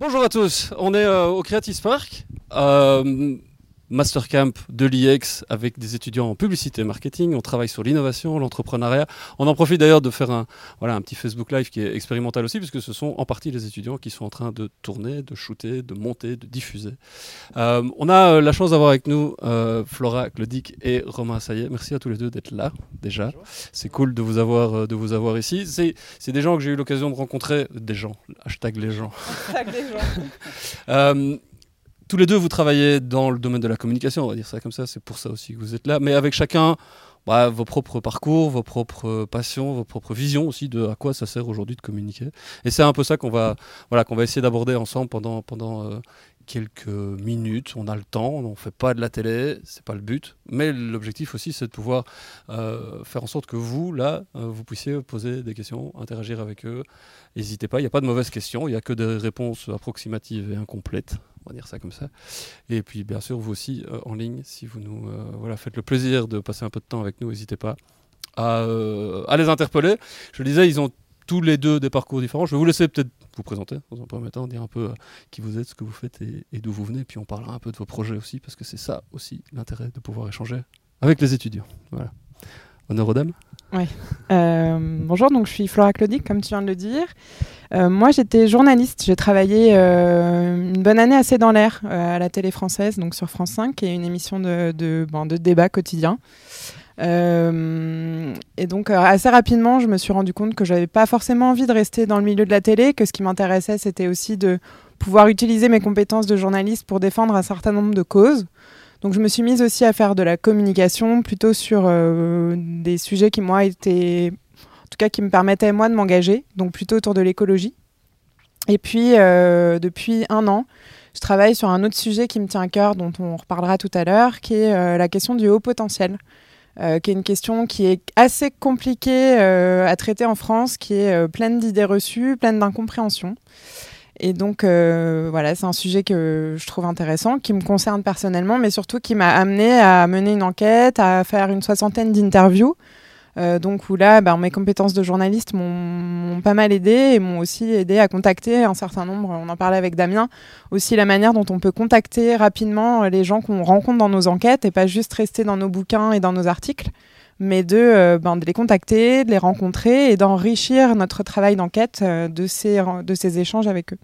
Bonjour à tous, on est euh, au Creative Park. Euh, Mastercamp de l'IEX avec des étudiants en publicité et marketing. On travaille sur l'innovation, l'entrepreneuriat. On en profite d'ailleurs de faire un, voilà, un petit Facebook Live qui est expérimental aussi, puisque ce sont en partie les étudiants qui sont en train de tourner, de shooter, de monter, de diffuser. Euh, on a euh, la chance d'avoir avec nous euh, Flora Clodic et Romain Saillet. Merci à tous les deux d'être là déjà. C'est cool de vous avoir, de vous avoir ici. C'est des gens que j'ai eu l'occasion de rencontrer. Des gens, hashtag les gens. Hashtag les gens. Euh, tous les deux, vous travaillez dans le domaine de la communication, on va dire ça comme ça, c'est pour ça aussi que vous êtes là, mais avec chacun bah, vos propres parcours, vos propres passions, vos propres visions aussi de à quoi ça sert aujourd'hui de communiquer. Et c'est un peu ça qu'on va, voilà, qu'on va essayer d'aborder ensemble pendant, pendant euh, quelques minutes. On a le temps, on ne fait pas de la télé, c'est pas le but, mais l'objectif aussi c'est de pouvoir euh, faire en sorte que vous, là, euh, vous puissiez poser des questions, interagir avec eux. N'hésitez pas, il n'y a pas de mauvaises questions, il n'y a que des réponses approximatives et incomplètes on va dire ça comme ça. Et puis bien sûr, vous aussi euh, en ligne, si vous nous voilà, faites le plaisir de passer un peu de temps avec nous, n'hésitez pas à, les interpeller. Je le disais, ils ont tous les deux des parcours différents. Je vais vous laisser peut-être vous présenter dans un premier temps, dire un peu qui vous êtes, ce que vous faites et, d'où vous venez. Puis on parlera un peu de vos projets aussi, parce que c'est ça aussi l'intérêt de pouvoir échanger avec les étudiants. Voilà. Honneur aux dames. Oui. Euh, bonjour, donc je suis Flora Claudic, comme tu viens de le dire. Euh, moi, j'étais journaliste. J'ai travaillé euh, une bonne année assez dans l'air euh, à la télé française, donc sur France 5, qui est une émission de, de, bon, de débat quotidien. Euh, et donc assez rapidement, je me suis rendu compte que j'avais pas forcément envie de rester dans le milieu de la télé, que ce qui m'intéressait, c'était aussi de pouvoir utiliser mes compétences de journaliste pour défendre un certain nombre de causes. Donc je me suis mise aussi à faire de la communication plutôt sur euh, des sujets qui moi étaient en tout cas qui me permettaient moi de m'engager, donc plutôt autour de l'écologie. Et puis euh, depuis un an, je travaille sur un autre sujet qui me tient à cœur, dont on reparlera tout à l'heure, qui est euh, la question du haut potentiel. Euh, qui est une question qui est assez compliquée euh, à traiter en France, qui est euh, pleine d'idées reçues, pleine d'incompréhension. Et donc, euh, voilà, c'est un sujet que je trouve intéressant, qui me concerne personnellement, mais surtout qui m'a amené à mener une enquête, à faire une soixantaine d'interviews. Euh, donc, où là, bah, mes compétences de journaliste m'ont pas mal aidé et m'ont aussi aidé à contacter un certain nombre, on en parlait avec Damien, aussi la manière dont on peut contacter rapidement les gens qu'on rencontre dans nos enquêtes et pas juste rester dans nos bouquins et dans nos articles mais de, euh, ben, les contacter, de les rencontrer et d'enrichir notre travail d'enquête euh, de ces échanges avec eux.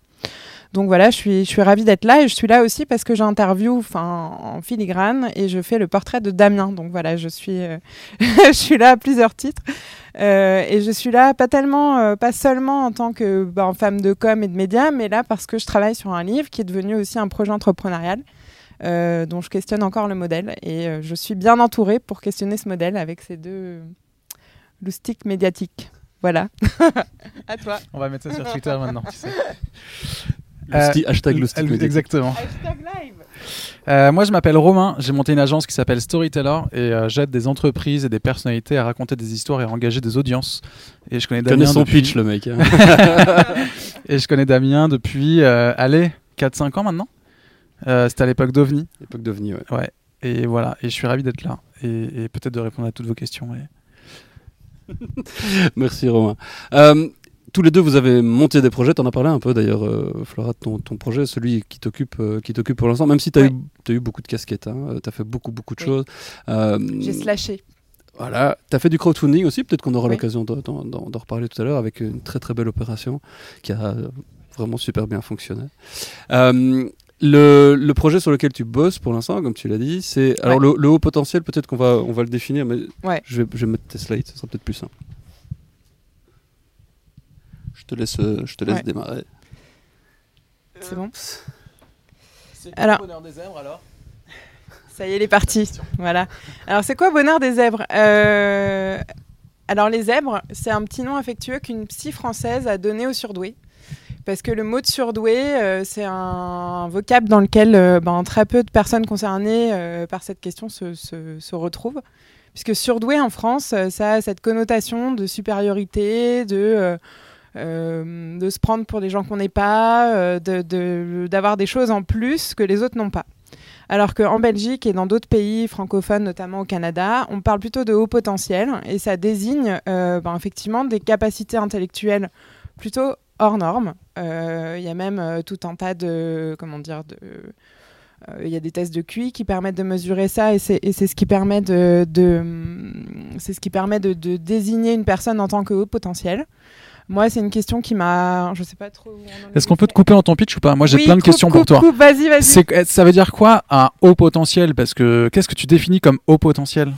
Donc voilà, je suis, je suis ravie d'être là et je suis là aussi parce que j'interview en filigrane et je fais le portrait de Damien. Donc voilà, je suis, euh, je suis là à plusieurs titres. Euh, et je suis là pas tellement, euh, pas seulement en tant que ben, femme de com et de médias, mais là parce que je travaille sur un livre qui est devenu aussi un projet entrepreneurial. Euh, dont je questionne encore le modèle et euh, je suis bien entourée pour questionner ce modèle avec ces deux loustiques médiatiques. Voilà. à toi. On va mettre ça sur Twitter maintenant. Tu sais. Lousti, euh, hashtag Loustic Exactement. Hashtag live. Euh, moi, je m'appelle Romain. J'ai monté une agence qui s'appelle Storyteller et euh, j'aide des entreprises et des personnalités à raconter des histoires et à engager des audiences. Et je connais Damien son depuis... pitch, le mec. hein. et je connais Damien depuis, euh, allez, 4-5 ans maintenant. Euh, C'était à l'époque d'OVNI. L'époque d'OVNI, ouais. Ouais. Et voilà. Et je suis ravi d'être là et, et peut-être de répondre à toutes vos questions. et- Merci Romain. Euh, tous les deux, vous avez monté des projets. Tu en as parlé un peu d'ailleurs, euh, Flora, de ton, ton projet, celui qui t'occupe euh, qui t'occupe pour l'instant, même si tu as, eu, t'as eu beaucoup de casquettes. Hein, tu as fait beaucoup, beaucoup de Oui. choses. Euh, J'ai slashé. Voilà. Tu as fait du crowdfunding aussi. Peut-être qu'on aura Oui. l'occasion de- d'en reparler tout à l'heure avec une très, très belle opération qui a euh, vraiment super bien fonctionné. Euh, le, le projet sur lequel tu bosses pour l'instant, comme tu l'as dit, c'est. Alors, le, le haut potentiel, peut-être qu'on va, on va le définir, mais Ouais. je, vais, je vais mettre tes slides, ce sera peut-être plus simple. Je te laisse, euh, je te laisse Ouais. démarrer. C'est bon Alors- bonheur des zèbres alors? Ça y est, il est parti. Voilà. Alors, c'est quoi Bonheur des zèbres? Euh, Alors, les zèbres, c'est un petit nom affectueux qu'une psy française a donné aux surdoués. Parce que le mot de surdoué, euh, c'est un vocable dans lequel euh, ben, très peu de personnes concernées euh, par cette question se, se- se retrouvent. Puisque surdoué en France, euh, ça a cette connotation de supériorité, de, euh, euh, de se prendre pour des gens qu'on n'est pas, euh, d'avoir des choses en plus que les autres n'ont pas. Alors qu'en Belgique et dans d'autres pays francophones, notamment au Canada, on parle plutôt de haut potentiel et ça désigne euh, ben, effectivement des capacités intellectuelles plutôt hors normes. Il y a même tout un tas de, comment dire, il y a des tests de QI qui permettent de mesurer ça et c'est ce qui permet de, ce qui permet de, désigner une personne en tant que haut potentiel. Moi, c'est une question qui m'a. Je sais pas trop. Est-ce qu'on peut te couper en ton pitch ou pas Moi, j'ai plein de questions pour toi. Vas-y, vas-y. Ça veut dire quoi un haut potentiel Parce que qu'est-ce que tu définis comme haut potentiel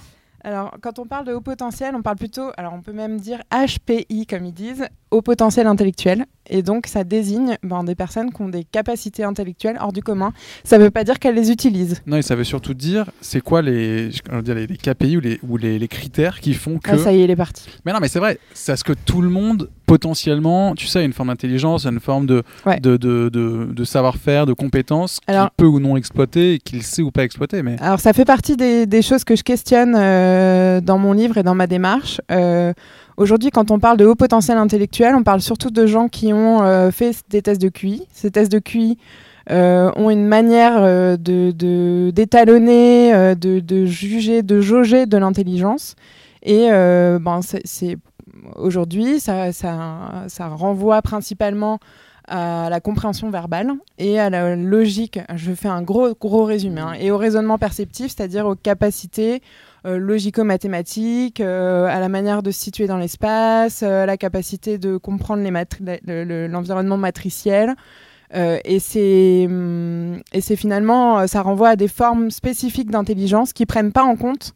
alors, quand on parle de haut potentiel, on parle plutôt, alors on peut même dire HPI, comme ils disent, haut potentiel intellectuel. Et donc, ça désigne ben, des personnes qui ont des capacités intellectuelles hors du commun. Ça ne veut pas dire qu'elles les utilisent. Non, et ça veut surtout dire, c'est quoi les, dire, les, KPI ou, les, ou les, critères qui font que... Ah, ça y est, il est parti. Mais non, mais c'est vrai, c'est ce que tout le monde, potentiellement, tu sais, a une forme d'intelligence, une forme de, de, de, de, savoir-faire, de compétences qu'il peut ou non exploiter, et qu'il sait ou pas exploiter. Mais... Alors, ça fait partie des, des choses que je questionne euh, dans mon livre et dans ma démarche. Euh, Aujourd'hui, quand on parle de haut potentiel intellectuel, on parle surtout de gens qui ont euh, fait des tests de QI. Ces tests de QI euh, ont une manière euh, de d'étalonner, de, juger, de jauger de l'intelligence. Et ben, c'est aujourd'hui, ça, renvoie principalement à la compréhension verbale et à la logique. Je fais un gros, gros résumé. Hein, et au raisonnement perceptif, c'est-à-dire aux capacités logico-mathématiques, euh, à la manière de se situer dans l'espace, euh, à la capacité de comprendre l'environnement matriciel. et c'est hum, finalement, ça renvoie à des formes spécifiques d'intelligence qui prennent pas en compte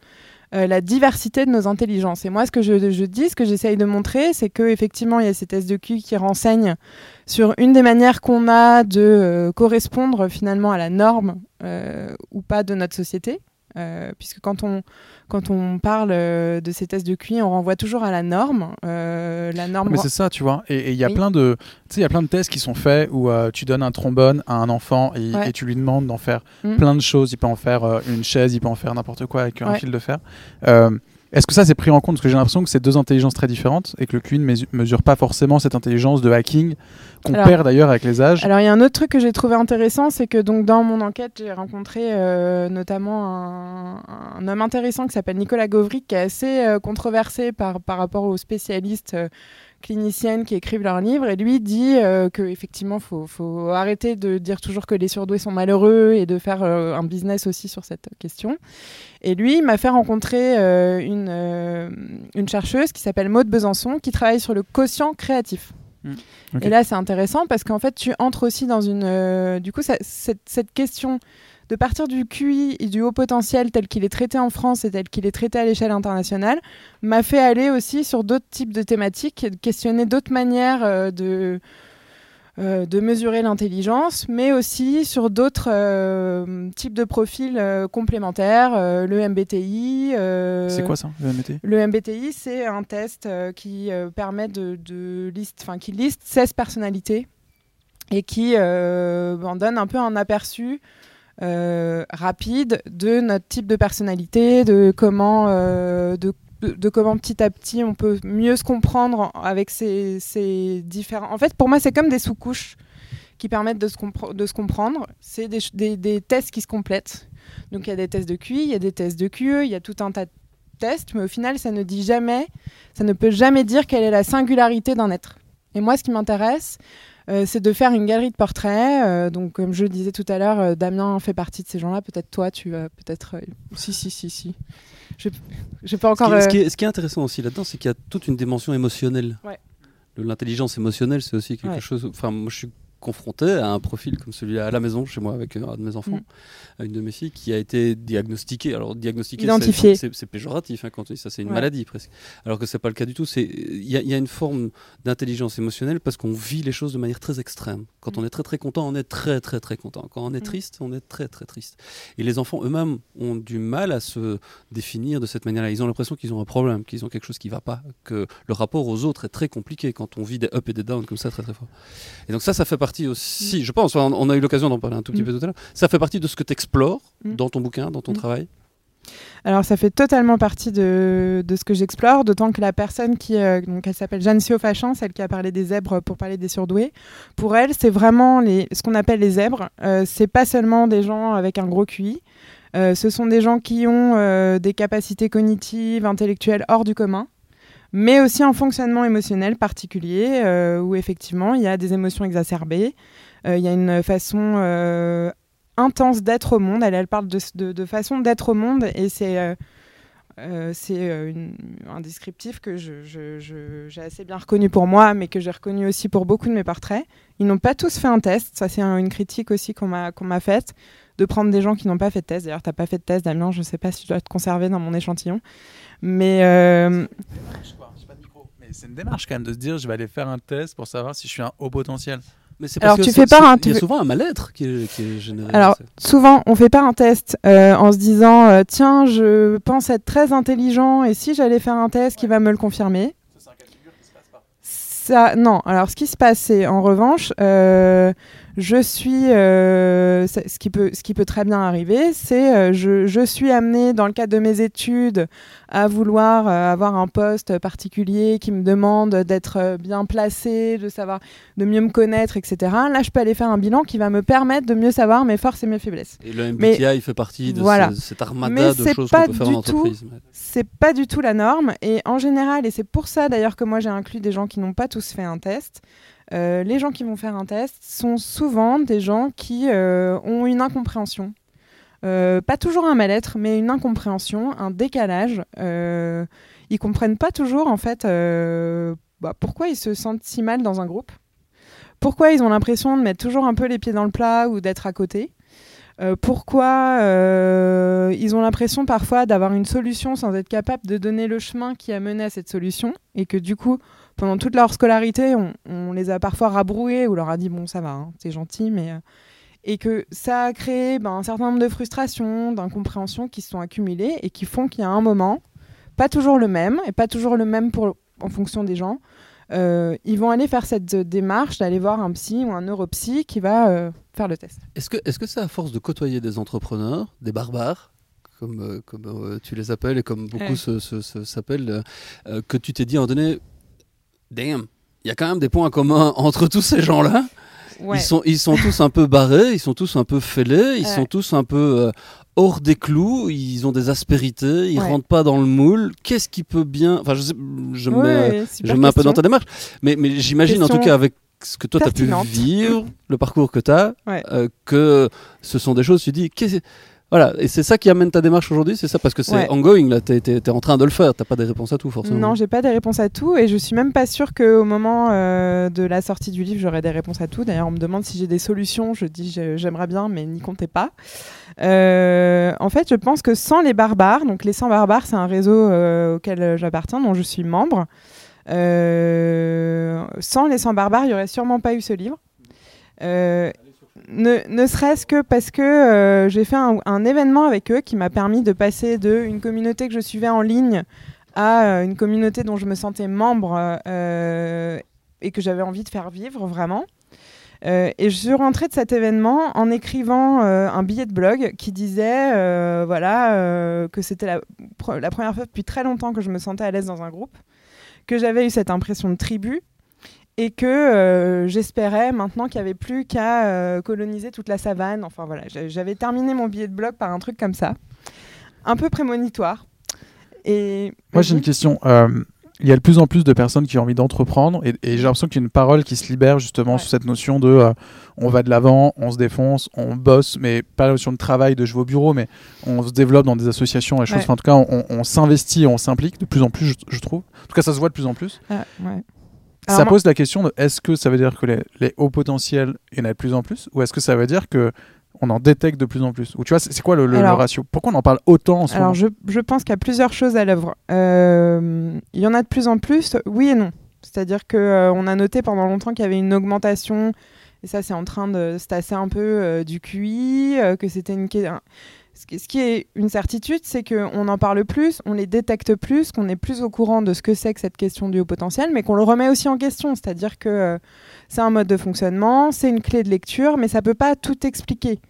la diversité de nos intelligences. Et moi, ce que je, dis, ce que j'essaye de montrer, c'est qu'effectivement, il y a ces tests de QI qui renseignent sur une des manières qu'on a de correspondre finalement à la norme ou pas de notre société. Euh, puisque quand on, quand on parle euh, de ces tests de QI, on renvoie toujours à la norme. Euh, la norme Mais c'est ça, tu vois. Et il y a plein de, il y a plein de tests qui sont faits où tu donnes un trombone à un enfant et, tu lui demandes d'en faire mm. plein de choses. Il peut en faire une chaise, il peut en faire n'importe quoi avec un fil de fer. Est-ce que ça c'est pris en compte? Parce que j'ai l'impression que c'est deux intelligences très différentes et que le QI ne mesure pas forcément cette intelligence de hacking qu'on perd d'ailleurs avec les âges. Alors il y a un autre truc que j'ai trouvé intéressant, c'est que donc dans mon enquête j'ai rencontré euh, notamment un, homme intéressant qui s'appelle Nicolas Gauvry qui est assez euh, controversé par, par rapport aux spécialistes. Euh, cliniciennes qui écrivent leurs livres et lui dit euh, qu'effectivement faut, faut arrêter de dire toujours que les surdoués sont malheureux et de faire euh, un business aussi sur cette question. Et lui m'a fait rencontrer euh, une, euh, une chercheuse qui s'appelle Maude Besançon qui travaille sur le quotient créatif. Mmh. Et là c'est intéressant parce qu'en fait tu entres aussi dans une... du coup cette, cette question de partir du QI et du haut potentiel tel qu'il est traité en France et tel qu'il est traité à l'échelle internationale, m'a fait aller aussi sur d'autres types de thématiques, questionner d'autres manières euh, de, euh, de mesurer l'intelligence, mais aussi sur d'autres euh, types de profils complémentaires, le MBTI. c'est quoi ça, le MBTI Le MBTI, c'est un test qui permet de, de liste, qui liste 16 personnalités et qui en donne un peu un aperçu euh, rapide de notre type de personnalité, de comment, euh, de, comment petit à petit on peut mieux se comprendre avec ces, différents. En fait, pour moi, c'est comme des sous-couches qui permettent de se, comprendre. C'est des, des, des, tests qui se complètent. Donc il y a des tests de QI, il y a des tests de QE, il y a tout un tas de tests, mais au final, ça ne dit jamais, ça ne peut jamais dire quelle est la singularité d'un être. Et moi, ce qui m'intéresse, euh, c'est de faire une galerie de portraits. Euh, donc, comme je le disais tout à l'heure, euh, Damien fait partie de ces gens-là. Peut-être toi, tu as peut-être. si, si, si, si. Je, peux encore. Ce qui, est, ce, qui est, intéressant aussi là-dedans, c'est qu'il y a toute une dimension émotionnelle. Ouais. L'intelligence émotionnelle, c'est aussi quelque chose. Enfin, moi, je suis confronté à un profil comme celui-là à la maison, chez moi, avec un de mes enfants, mm. une de mes filles, qui a été diagnostiquée. Alors, diagnostiquée, c'est péjoratif hein, quand on dit ça, c'est une maladie presque. Alors que c'est pas le cas du tout. Il y, y, a une forme d'intelligence émotionnelle parce qu'on vit les choses de manière très extrême. Quand mm. on est très très content, on est très très très content. Quand on est mm. triste, on est très très triste. Et les enfants eux-mêmes ont du mal à se définir de cette manière-là. Ils ont l'impression qu'ils ont un problème, qu'ils ont quelque chose qui va pas, que le rapport aux autres est très compliqué quand on vit des up et des down comme ça très très fort. Et donc ça, ça fait partie aussi, je pense, on a eu l'occasion d'en parler un tout petit mm. peu tout à l'heure, ça fait partie de ce que tu explores mm. dans ton bouquin, dans ton mm. travail alors ça fait totalement partie de, ce que j'explore, d'autant que la personne qui, euh, donc elle s'appelle Jeanne Siofachan, celle qui a parlé des zèbres pour parler des surdoués, pour elle c'est vraiment ce qu'on appelle les zèbres, euh, c'est pas seulement des gens avec un gros QI, euh, ce sont des gens qui ont des capacités cognitives, intellectuelles hors du commun, mais aussi un fonctionnement émotionnel particulier où effectivement il y a des émotions exacerbées, il y a une façon intense d'être au monde. Elle, elle parle de, de façon d'être au monde et c'est euh, c'est euh, un descriptif que j'ai assez bien reconnu pour moi, mais que j'ai reconnu aussi pour beaucoup de mes portraits. Ils n'ont pas tous fait un test. Ça, c'est une critique aussi qu'on m'a faite, de prendre des gens qui n'ont pas fait de test. D'ailleurs, tu n'as pas fait de test, Damien. Je ne sais pas si je dois te conserver dans mon échantillon. Mais. Euh, c'est une démarche quand même de se dire je vais aller faire un test pour savoir si je suis un haut potentiel. Mais c'est Alors, tu fais pas un. Il y a souvent un mal-être qui, est, généré. Alors, souvent, on fait pas un test euh, en se disant euh, tiens, je pense être très intelligent et si j'allais faire un test qui va me le confirmer. Ça, non. Alors, ce qui se passe, c'est en revanche. Euh, je suis, euh, ce, qui peut, ce qui peut très bien arriver, c'est euh, je, je, suis amené dans le cadre de mes études à vouloir euh, avoir un poste particulier qui me demande d'être bien placé, de savoir, de mieux me connaître, etc. Là, je peux aller faire un bilan qui va me permettre de mieux savoir mes forces et mes faiblesses. Et le MBTI il fait partie de voilà. cette armada de choses qu'on peut faire en entreprise. C'est pas du tout la norme. Et en général, et c'est pour ça d'ailleurs que moi j'ai inclus des gens qui n'ont pas tous fait un test. Euh, les gens qui vont faire un test sont souvent des gens qui euh, ont une incompréhension. Euh, pas toujours un mal-être, mais une incompréhension, un décalage. ils comprennent pas toujours en fait bah, pourquoi ils se sentent si mal dans un groupe, pourquoi ils ont l'impression de mettre toujours un peu les pieds dans le plat ou d'être à côté. pourquoi ils ont l'impression parfois d'avoir une solution sans être capable de donner le chemin qui a mené à cette solution et que du coup pendant toute leur scolarité, on, les a parfois rabroués ou leur a dit bon ça va, hein, c'est gentil, mais euh, et que ça a créé ben, un certain nombre de frustrations, d'incompréhensions qui se sont accumulées et qui font qu'il y a un moment, pas toujours le même et pas toujours le même pour en fonction des gens, euh, ils vont aller faire cette démarche d'aller voir un psy ou un neuropsy qui va euh, faire le test. Est-ce que est-ce que c'est à force de côtoyer des entrepreneurs, des barbares comme, comme tu les appelles et comme beaucoup s'appellent, que tu t'es dit à un donné, damn, il y a quand même des points communs entre tous ces gens-là. Ils, sont, ils sont tous un peu barrés, ils sont tous un peu fêlés, ils sont tous un peu euh, hors des clous, ils ont des aspérités, ils rentrent pas dans le moule. Qu'est-ce qui peut bien. Enfin, je, je, me, je mets un peu dans ta démarche, mais, mais j'imagine en tout cas avec ce que toi tu as pu vivre, le parcours que tu as, euh, que ce sont des choses, tu dis, voilà, et c'est ça qui amène ta démarche aujourd'hui, c'est ça Parce que c'est ongoing, là, tu es, en train de le faire, tu pas des réponses à tout forcément. Non, j'ai pas des réponses à tout, et je suis même pas sûre qu'au moment euh, de la sortie du livre, j'aurai des réponses à tout. D'ailleurs, on me demande si j'ai des solutions, je dis j'aimerais bien, mais n'y comptez pas. Euh, en fait, je pense que sans les barbares, donc les 100 barbares, c'est un réseau euh, auquel j'appartiens, dont je suis membre. sans les 100 barbares, il n'y aurait sûrement pas eu ce livre ne, serait-ce que parce que euh, j'ai fait un, événement avec eux qui m'a permis de passer de une communauté que je suivais en ligne à euh, une communauté dont je me sentais membre euh, et que j'avais envie de faire vivre vraiment. et je suis rentrée de cet événement en écrivant un billet de blog qui disait voilà, que c'était la, la, première fois depuis très longtemps que je me sentais à l'aise dans un groupe, que j'avais eu cette impression de tribu et que euh, j'espérais maintenant qu'il n'y avait plus qu'à euh, coloniser toute la savane. Enfin voilà, j'avais terminé mon billet de blog par un truc comme ça, un peu prémonitoire. Et moi j'ai une question. Euh, il y a de plus en plus de personnes qui ont envie d'entreprendre et, j'ai l'impression qu'il y a une parole qui se libère justement sur cette notion de on va de l'avant, on se défonce, on bosse, mais pas la notion de travail, de jouer au bureau, mais on se développe dans des associations et choses. en tout cas, on, s'investit, on s'implique de plus en plus, je, trouve. En tout cas, ça se voit de plus en plus. Ah, ça pose la question de est-ce que ça veut dire que les, hauts potentiels, il y en a de plus en plus Ou est-ce que ça veut dire que on en détecte de plus en plus Ou tu vois, c'est quoi le, ratio? Pourquoi on en parle autant en ce alors moment? je, je, pense qu'il y a plusieurs choses à l'œuvre. Euh, il y en a de plus en plus, oui et non. C'est-à-dire qu'on euh, on a noté pendant longtemps qu'il y avait une augmentation, et ça c'est en train de se tasser un peu euh, du QI, que c'était une ce qui est une certitude, c'est qu'on en parle plus, on les détecte plus, qu'on est plus au courant de ce que c'est que cette question du haut potentiel, mais qu'on le remet aussi en question. C'est-à-dire que euh, c'est un mode de fonctionnement, c'est une clé de lecture, mais ça ne peut pas tout expliquer.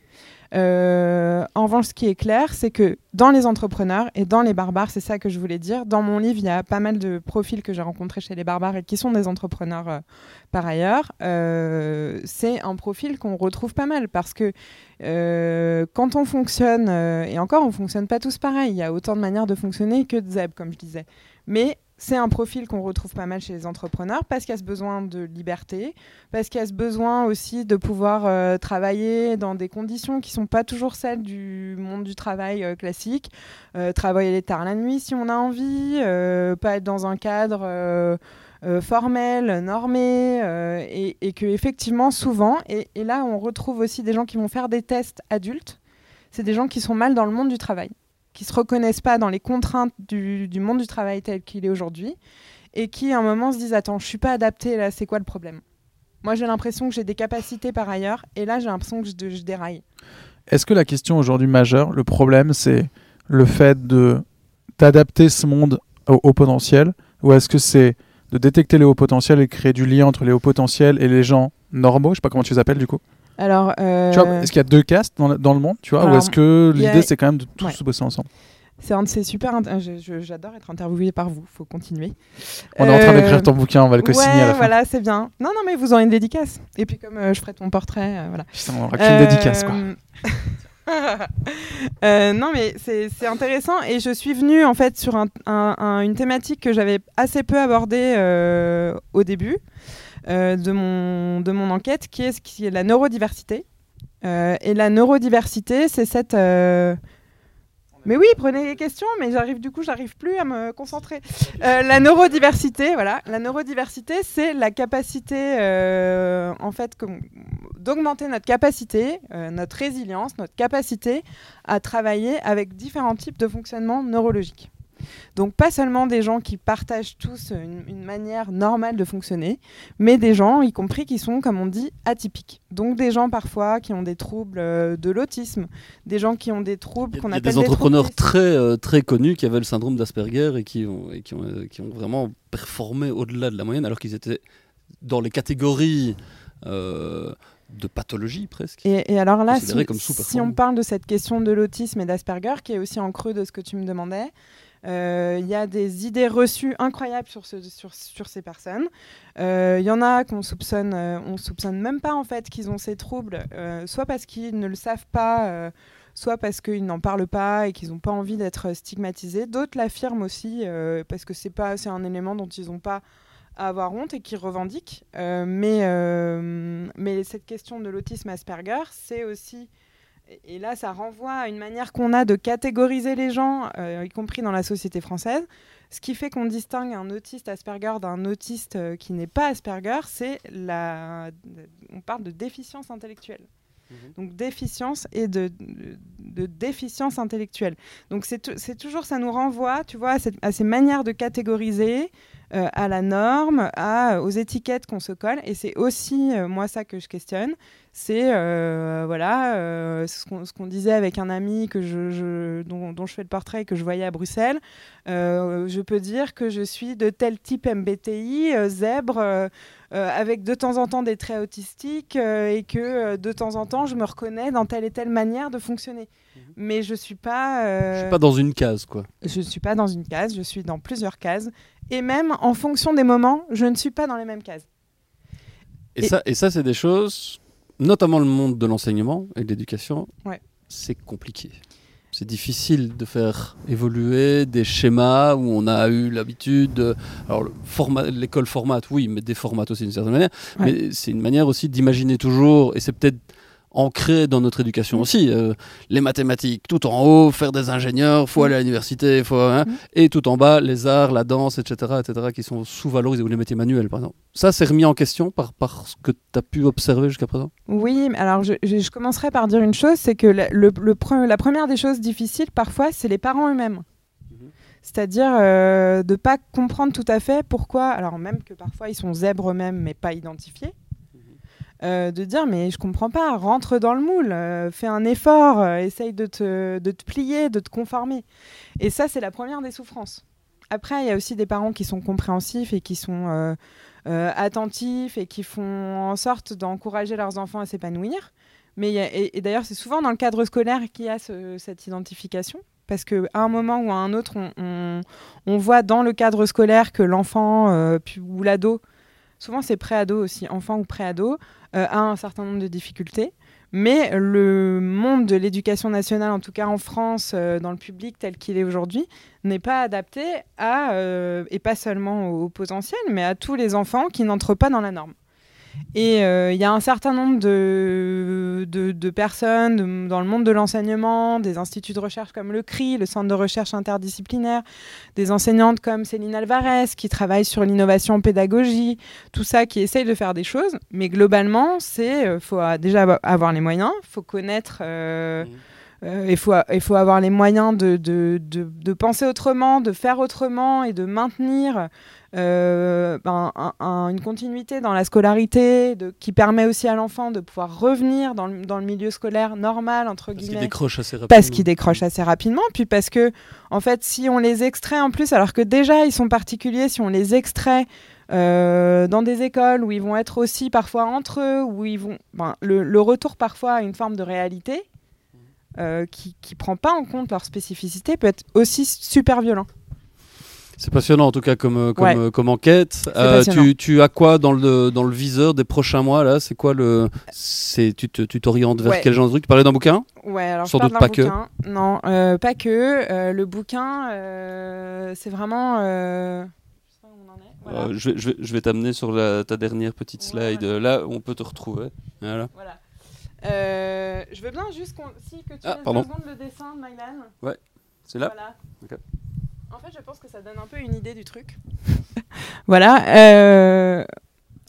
Euh, en revanche, ce qui est clair, c'est que dans les entrepreneurs et dans les barbares, c'est ça que je voulais dire. Dans mon livre, il y a pas mal de profils que j'ai rencontrés chez les barbares et qui sont des entrepreneurs euh, par ailleurs. Euh, c'est un profil qu'on retrouve pas mal parce que quand on fonctionne, et encore, on fonctionne pas tous pareil. Il y a autant de manières de fonctionner que de Zeb, comme je disais. Mais c'est un profil qu'on retrouve pas mal chez les entrepreneurs parce qu'il y a ce besoin de liberté, parce qu'il y a ce besoin aussi de pouvoir euh, travailler dans des conditions qui sont pas toujours celles du monde du travail euh, classique, euh, travailler les tard la nuit si on a envie, pas être dans un cadre formel, normé, et, et, que effectivement souvent, et, et là on retrouve aussi des gens qui vont faire des tests adultes, c'est des gens qui sont mal dans le monde du travail qui se reconnaissent pas dans les contraintes du, monde du travail tel qu'il est aujourd'hui et qui à un moment se disent attends je suis pas adapté là c'est quoi le problème? Moi j'ai l'impression que j'ai des capacités par ailleurs et là j'ai l'impression que je, déraille. Est-ce que la question aujourd'hui majeure le problème c'est le fait de d'adapter ce monde au haut potentiel ou est-ce que c'est de détecter les hauts potentiels et créer du lien entre les hauts potentiels et les gens normaux? Je sais pas comment tu les appelles du coup alors, euh, est-ce qu'il y a deux castes dans, dans le monde, tu vois, ou est-ce que l'idée c'est quand même de tous bosser ensemble c'est un super. J'adore être interviewé par vous. Faut continuer. On est en train d'écrire ton bouquin. On va le co-signer à la fin. Voilà, c'est bien. Non, non, mais vous aurez une dédicace. Et puis comme euh, je ferai ton portrait, euh, voilà. Putain, on aura qu'une dédicace quoi. non, mais c'est intéressant et je suis venue en fait sur un, une thématique que j'avais assez peu abordée au début. Euh, de, mon, de mon enquête, qui est, qui est la neurodiversité. Euh, et la neurodiversité, c'est cette... Euh, mais oui, prenez les questions, mais j'arrive du coup, j'arrive plus à me concentrer. la neurodiversité, voilà, la neurodiversité, c'est la capacité, en fait, d'augmenter notre capacité, notre résilience, notre capacité à travailler avec différents types de fonctionnement neurologique. Donc pas seulement des gens qui partagent tous une, manière normale de fonctionner, mais des gens, y compris qui sont, comme on dit, atypiques. Donc des gens parfois qui ont des troubles euh, de l'autisme, des gens qui ont des troubles qu'on appelle des entrepreneurs très euh, très connus qui avaient le syndrome d'Asperger et qui ont, qui, ont, euh, qui ont vraiment performé au-delà de la moyenne alors qu'ils étaient dans les catégories de pathologie presque. Et, alors là, si, si, on parle de cette question de l'autisme et d'Asperger, qui est aussi en creux de ce que tu me demandais, il euh, y a des idées reçues incroyables sur, ce, sur, sur ces personnes. Il euh, y en a qu'on soupçonne, euh, on soupçonne même pas en fait qu'ils ont ces troubles, soit parce qu'ils ne le savent pas soit parce qu'ils n'en parlent pas et qu'ils n'ont pas envie d'être stigmatisés. D'autres l'affirment aussi parce que c'est pas c'est un élément dont ils n'ont pas à avoir honte et qui revendiquent. mais cette question de l'autisme Asperger, c'est aussi et là, ça renvoie à une manière qu'on a de catégoriser les gens, euh, y compris dans la société française. Ce qui fait qu'on distingue un autiste Asperger d'un autiste euh, qui n'est pas Asperger, c'est la. On parle de déficience intellectuelle. Mhm. Donc déficience et de, de, déficience intellectuelle. Donc c'est toujours, ça nous renvoie, tu vois, à, ces manières de catégoriser, euh, à la norme, à, aux étiquettes qu'on se colle. Et c'est aussi, moi, ça que je questionne c'est euh, voilà euh, ce qu'on disait avec un ami que je, dont, je fais le portrait et que je voyais à Bruxelles. Euh, je peux dire que je suis de tel type MBTI, zèbre, avec de temps en temps des traits autistiques et que de temps en temps je me reconnais dans telle et telle manière de fonctionner. Mhm. Mais je suis pas. Je suis pas dans une case quoi. Je suis pas dans une case, je suis dans plusieurs cases et même en fonction des moments, je ne suis pas dans les mêmes cases. Et, ça, et ça c'est des choses notamment le monde de l'enseignement et de l'éducation, c'est compliqué. C'est difficile de faire évoluer des schémas où on a eu l'habitude. Alors, l'école formate, oui, mais des formats aussi d'une certaine manière. Mais c'est une manière aussi d'imaginer toujours, et c'est peut-être ancré dans notre éducation mm. aussi. Euh, les mathématiques, tout en haut, faire des ingénieurs, faut mm. aller à l'université, faut, hein, mm. et tout en bas, les arts, la danse, etc., etc., qui sont sous-valorisés, ou les métiers manuels, par exemple. Ça, c'est remis en question par, par ce que tu as pu observer jusqu'à présent? Oui, alors je, je, commencerai par dire une chose, c'est que le, le, la première des choses difficiles, parfois, c'est les parents eux-mêmes. Mm-hmm. C'est-à-dire euh, de ne pas comprendre tout à fait pourquoi, alors même que parfois ils sont zèbres eux-mêmes mais pas identifiés, euh, de dire mais je comprends pas, rentre dans le moule, euh, fais un effort, euh, essaye de te, de te, plier, de te conformer. Et ça, c'est la première des souffrances. Après, il y a aussi des parents qui sont compréhensifs et qui sont attentifs et qui font en sorte d'encourager leurs enfants à s'épanouir. Mais et, d'ailleurs, c'est souvent dans le cadre scolaire qu'il y a cette identification. Parce qu'à un moment ou à un autre, on, on, voit dans le cadre scolaire que l'enfant ou l'ado, souvent c'est pré-ado aussi, enfant ou pré-ado, euh, a un certain nombre de difficultés. Mais le monde de l'éducation nationale, en tout cas en France, euh, dans le public tel qu'il est aujourd'hui, n'est pas adapté à, euh, et pas seulement aux potentiels, mais à tous les enfants qui n'entrent pas dans la norme. Et euh, il y a un certain nombre de, de, personnes dans le monde de l'enseignement, des instituts de recherche comme le CRI, le Centre de recherche interdisciplinaire, des enseignantes comme Céline Alvarez qui travaillent sur l'innovation en pédagogie, tout ça qui essaye de faire des choses. Mais globalement, c'est euh, faut déjà avoir les moyens, il faut connaître. Euh, mmh. il, faut, il faut avoir les moyens de, de, de, penser autrement, de faire autrement et de maintenir euh, ben, une continuité dans la scolarité de, qui permet aussi à l'enfant de pouvoir revenir dans le, dans le, milieu scolaire normal, entre guillemets. Parce qu'il décroche assez rapidement. Parce qu'il décroche assez rapidement. Puis parce que, en fait, si on les extrait en plus, alors que déjà ils sont particuliers, si on les extrait euh, dans des écoles où ils vont être aussi parfois entre eux, où ils vont. Ben, le, le, retour parfois à une forme de réalité euh, qui ne prend pas en compte leur spécificité peut être aussi super violent. C'est passionnant en tout cas comme, euh, comme, euh, comme enquête. Euh, tu, tu, as quoi dans le, dans le viseur des prochains mois là? C'est quoi le c'est tu t'orientes vers quel genre de truc? Tu parlais d'un bouquin? Ouais, alors Sans doute pas que. Non, pas que. le bouquin, c'est vraiment. je vais, je vais, je vais t'amener sur la, ta dernière petite slide. Là, on peut te retrouver. Voilà. voilà. je veux bien juste. Si, que tu ah, pardon. le dessin de Mylan. Ouais, c'est là. Voilà. En fait, je pense que ça donne un peu une idée du truc. voilà. Euh,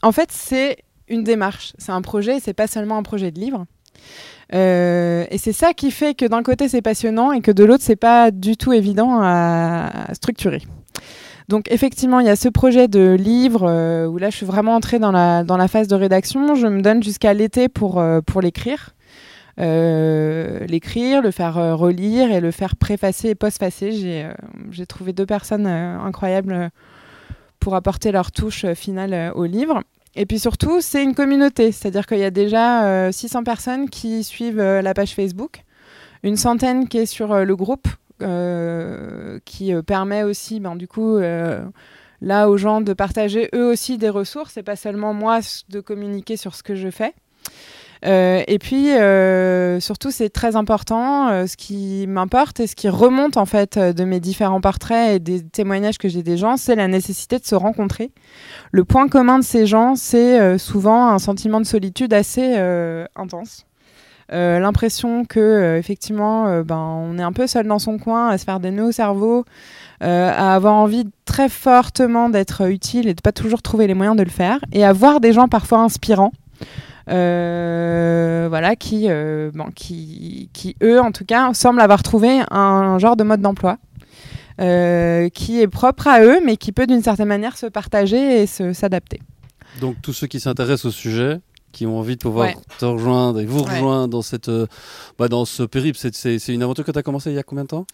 en fait, c'est une démarche. C'est un projet, c'est pas seulement un projet de livre. Euh, et c'est ça qui fait que d'un côté c'est passionnant et que de l'autre c'est pas du tout évident à, structurer. Donc effectivement il y a ce projet de livre euh, où là je suis vraiment entrée dans la, dans la phase de rédaction. Je me donne jusqu'à l'été pour, pour l'écrire. Euh, l'écrire, le faire euh, relire et le faire préfacer et postfacer. J'ai euh, trouvé deux personnes incroyables pour apporter leur touche finale au livre. Et puis surtout, c'est une communauté, c'est-à-dire qu'il y a déjà 600 personnes qui suivent la page Facebook, une centaine qui est sur le groupe, qui permet aussi, ben, du coup, là aux gens de partager eux aussi des ressources, et pas seulement moi de communiquer sur ce que je fais. Euh, et puis, euh, surtout, c'est très important. Euh, ce qui m'importe et ce qui remonte en fait de mes différents portraits et des témoignages que j'ai des gens, c'est la nécessité de se rencontrer. Le point commun de ces gens, c'est souvent un sentiment de solitude assez intense. l'impression que effectivement ben, on est un peu seul dans son coin à se faire des nœuds au cerveau à avoir envie très fortement d'être utile et de pas toujours trouver les moyens de le faire et à voir des gens parfois inspirants voilà, qui, euh, bon, qui, qui, eux, en tout cas, semblent avoir trouvé un, genre de mode d'emploi. Euh, qui est propre à eux, mais qui peut d'une certaine manière se partager et s'adapter. Donc tous ceux qui s'intéressent au sujet, qui ont envie de pouvoir te rejoindre et vous rejoindre dans, cette, bah, dans ce périple, c'est une aventure que tu as commencé il y a combien de temps?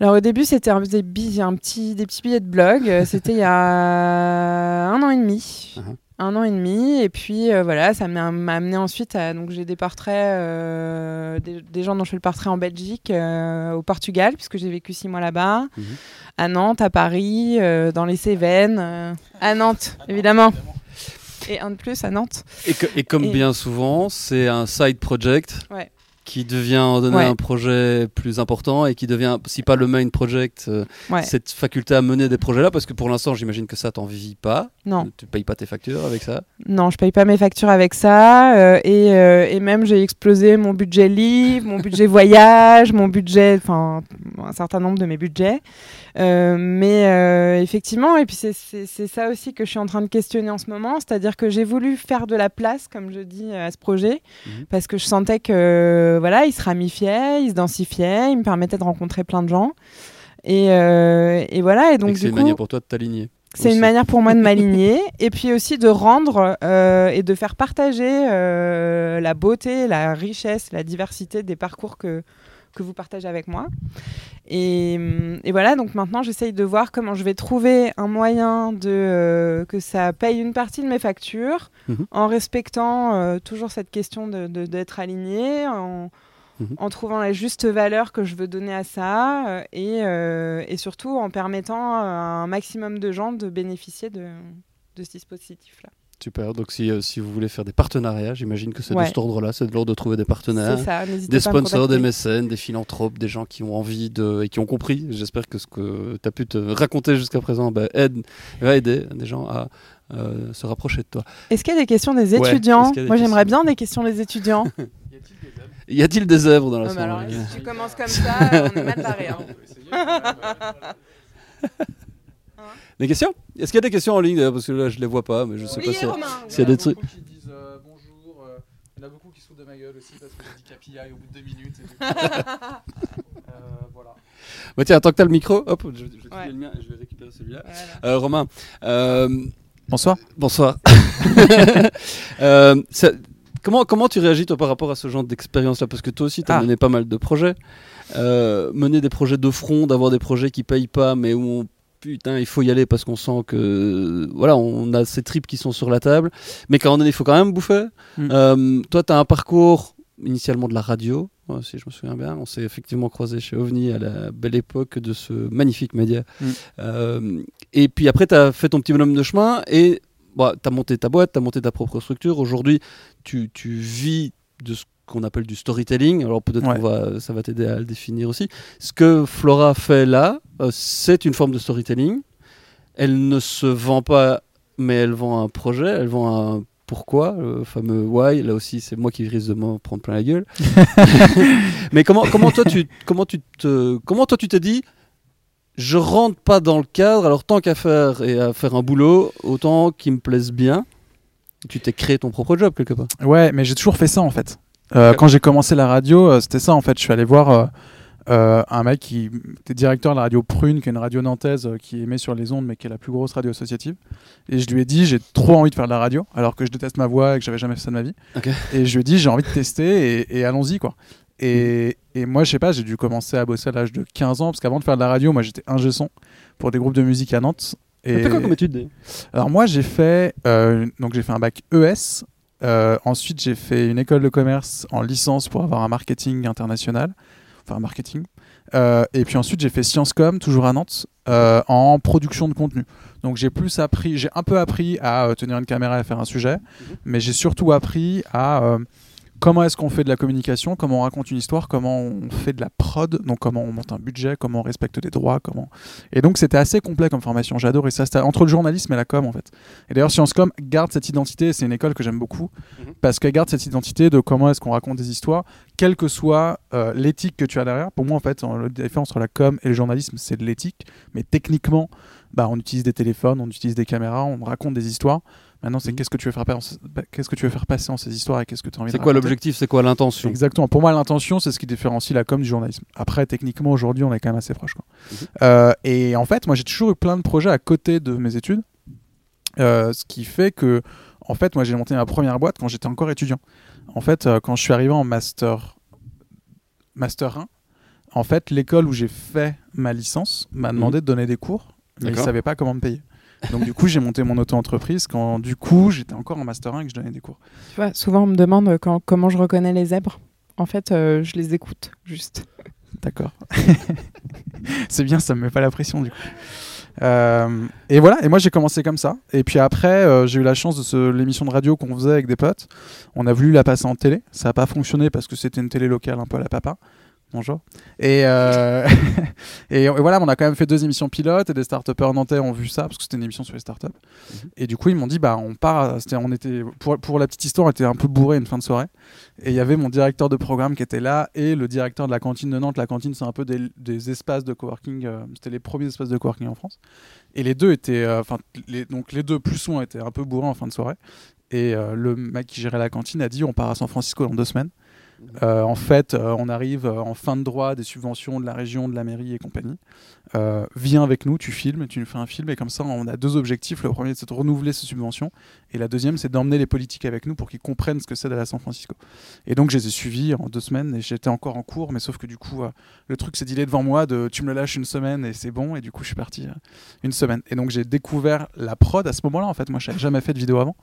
Alors au début, c'était un, des, un petit, des petits billets de blog. C'était il y a un an et demi. Uh-huh un an et demi et puis euh, voilà ça m'a amené ensuite à donc j'ai des portraits euh, des, gens dont je fais le portrait en Belgique euh, au Portugal puisque j'ai vécu six mois là-bas. Mhm. à Nantes à Paris dans les Cévennes à Nantes évidemment. et un de plus à Nantes. Et, comme bien souvent c'est un side project. Ouais qui devient donner un projet plus important et qui devient, si pas le main project, euh, cette faculté à mener des projets-là Parce que pour l'instant, j'imagine que ça, t'en vis pas. Non. Tu payes pas tes factures avec ça? Non, je paye pas mes factures avec ça. Euh, et, euh, et, même, j'ai explosé mon budget livre, mon budget voyage, mon budget, enfin, un certain nombre de mes budgets. mais effectivement, et puis c'est ça aussi que je suis en train de questionner en ce moment, c'est-à-dire que j'ai voulu faire de la place, comme je dis, à ce projet, mhm. parce que je sentais que voilà, il se ramifiait, il se densifiait, il me permettait de rencontrer plein de gens. Et, euh, voilà. Et donc, c'est une manière pour toi de t'aligner. C'est une manière pour moi de m'aligner et puis aussi de rendre euh, et de faire partager euh, la beauté, la richesse, la diversité des parcours que, que vous partagez avec moi. Et, voilà, donc maintenant j'essaye de voir comment je vais trouver un moyen de que ça paye une partie de mes factures mhm. en respectant toujours cette question d'être de, aligné, en, Mhm. en trouvant la juste valeur que je veux donner à ça euh, euh, et, surtout en permettant à un maximum de gens de bénéficier de, ce dispositif-là. Super, donc si, euh, si vous voulez faire des partenariats, j'imagine que c'est de cet ordre-là, c'est de l'ordre de trouver des partenaires, ça, des sponsors, des mécènes, des philanthropes, des gens qui ont envie de, et qui ont compris. J'espère que ce que tu as pu te raconter jusqu'à présent bah, aide, va aider des gens à euh, se rapprocher de toi. Est-ce qu'il y a des questions des étudiants Moi j'aimerais bien des questions des étudiants. y a-t-il des œuvres dans la salle alors, Si tu commences comme ça, on est mal barré. Hein. Des questions? Est-ce qu'il y a des questions en ligne Parce que là, je les vois pas, mais je sais pas si s'il y a des trucs. Qui disent euh, bonjour. Euh, il y en a beaucoup qui se foutent de ma gueule aussi parce que j'ai dit KPI au bout de deux minutes. euh, voilà. Bah tiens, tant que tu as le micro, hop, je, vais ouais. le mien et je vais récupérer celui-là. Voilà. Euh, Romain. bonsoir. Bonsoir. ça, comment, comment tu réagis toi par rapport à ce genre d'expérience-là? Parce que toi aussi, tu as ah. mené pas mal de projets. mener des projets de front, d'avoir des projets qui payent pas, mais où on putain, il faut y aller parce qu'on sent que voilà, on a ces tripes qui sont sur la table, mais quand on est, il faut quand même bouffer. Mm. Euh, toi, tu as un parcours initialement de la radio, si je me souviens bien. On s'est effectivement croisé chez OVNI à la belle époque de ce magnifique média. Mm. Euh, et puis après, tu as fait ton petit bonhomme de chemin et bah, tu as monté ta boîte, tu as monté ta propre structure. Aujourd'hui, tu, tu vis de ce qu'on appelle du storytelling. Alors peut-être va, ça va t'aider à le définir aussi. Ce que Flora fait là, euh, c'est une forme de storytelling. Elle ne se vend pas, mais elle vend un projet, elle vend un pourquoi, le fameux why. Là aussi, c'est moi qui risque de m'en prendre plein la gueule. mais comment, comment toi tu comment tu te comment toi tu t'es dit je rentre pas dans le cadre, alors tant qu'à faire et à faire un boulot, autant qu'il me plaise bien. Tu t'es créé ton propre job quelque part. Ouais, mais j'ai toujours fait ça en fait. Euh, quand j'ai commencé la radio, euh, c'était ça en fait. Je suis allé voir euh, un mec qui était directeur de la radio Prune, qui est une radio nantaise qui émet sur les ondes, mais qui est la plus grosse radio associative. Et je lui ai dit, j'ai trop envie de faire de la radio, alors que je déteste ma voix et que j'avais jamais fait ça de ma vie. Et je lui ai dit, j'ai envie de tester et, allons-y quoi. Et, et, moi, je sais pas, j'ai dû commencer à bosser à l'âge de 15 ans, parce qu'avant de faire de la radio, moi j'étais ingé son pour des groupes de musique à Nantes. Et... fait quoi comme étude Alors moi, j'ai fait, donc j'ai fait un bac ES euh, ensuite, j'ai fait une école de commerce en licence pour avoir un marketing international, enfin un marketing. Euh, et puis ensuite, j'ai fait Sciences Com, toujours à Nantes, euh, en production de contenu. Donc j'ai plus appris, j'ai un peu appris à tenir une caméra et à faire un sujet, mhm. mais j'ai surtout appris à comment est-ce qu'on fait de la communication, comment on raconte une histoire, comment on fait de la prod, donc comment on monte un budget, comment on respecte des droits, comment. Et donc c'était assez complet comme formation. J'adore et ça c'était entre le journalisme et la com en fait. Et d'ailleurs Sciences Com garde cette identité. C'est une école que j'aime beaucoup mhm. parce qu'elle garde cette identité de comment est-ce qu'on raconte des histoires, quelle que soit euh, l'éthique que tu as derrière. Pour moi en fait, la différence entre la com et le journalisme c'est de l'éthique, mais techniquement, bah on utilise des téléphones, on utilise des caméras, on raconte des histoires. Maintenant, c'est mm. qu'est-ce que tu veux faire passer, bah, qu'est-ce que tu veux faire passer en ces histoires et qu'est-ce que tu as envie C'est quoi l'objectif C'est quoi l'intention? Exactement. Pour moi, l'intention, c'est ce qui différencie la com du journalisme. Après, techniquement, aujourd'hui, on est quand même assez proche. Quoi. Mm-hmm. Euh, et en fait, moi, j'ai toujours eu plein de projets à côté de mes études, euh, ce qui fait que, en fait, moi, j'ai monté ma première boîte quand j'étais encore étudiant. En fait, euh, quand je suis arrivé en master, master 1, en fait, l'école où j'ai fait ma licence m'a demandé mm-hmm. de donner des cours, mais ils ne savaient pas comment me payer. Donc du coup, j'ai monté mon auto-entreprise quand du coup, j'étais encore en master 1 et que je donnais des cours. Tu vois, souvent on me demande quand, comment je reconnais les zèbres. En fait, euh, je les écoute juste. D'accord. c'est bien, ça me met pas la pression du coup. Euh, et voilà, et moi j'ai commencé comme ça. Et puis après, euh, j'ai eu la chance de l'émission de radio qu'on faisait avec des potes. On a voulu la passer en télé. Ça n'a pas fonctionné parce que c'était une télé locale un peu à la papa. Bonjour. Et, euh, et, voilà, on a quand même fait deux émissions pilotes et des start nantais ont vu ça parce que c'était une émission sur les startups. Mhm. Et du coup, ils m'ont dit, bah, on part. On était, pour, pour, la petite histoire, on était un peu bourré une fin de soirée. Et il y avait mon directeur de programme qui était là et le directeur de la cantine de Nantes. La cantine, c'est un peu des, des, espaces de coworking. Euh, c'était les premiers espaces de coworking en France. Et les deux étaient, euh, enfin, donc les deux plus soins étaient un peu bourrés en fin de soirée. Et le mec qui gérait la cantine a dit, on part à San Francisco dans deux semaines. Euh, en fait, euh, on arrive euh, en fin de droit des subventions de la région, de la mairie et compagnie. viens avec nous, tu filmes, tu nous fais un film et comme ça, on a deux objectifs. Le premier, c'est de renouveler ces subventions et la deuxième, c'est d'emmener les politiques avec nous pour qu'ils comprennent ce que c'est d'aller à San Francisco. Et donc, je les ai suivis en deux semaines et j'étais encore en cours, mais sauf que du coup, le truc s'est dilé devant moi de tu me le lâches une semaine et c'est bon. Et du coup, je suis parti une semaine. Et donc, j'ai découvert la prod à ce moment-là. En fait, moi, je n'avais jamais fait de vidéo avant.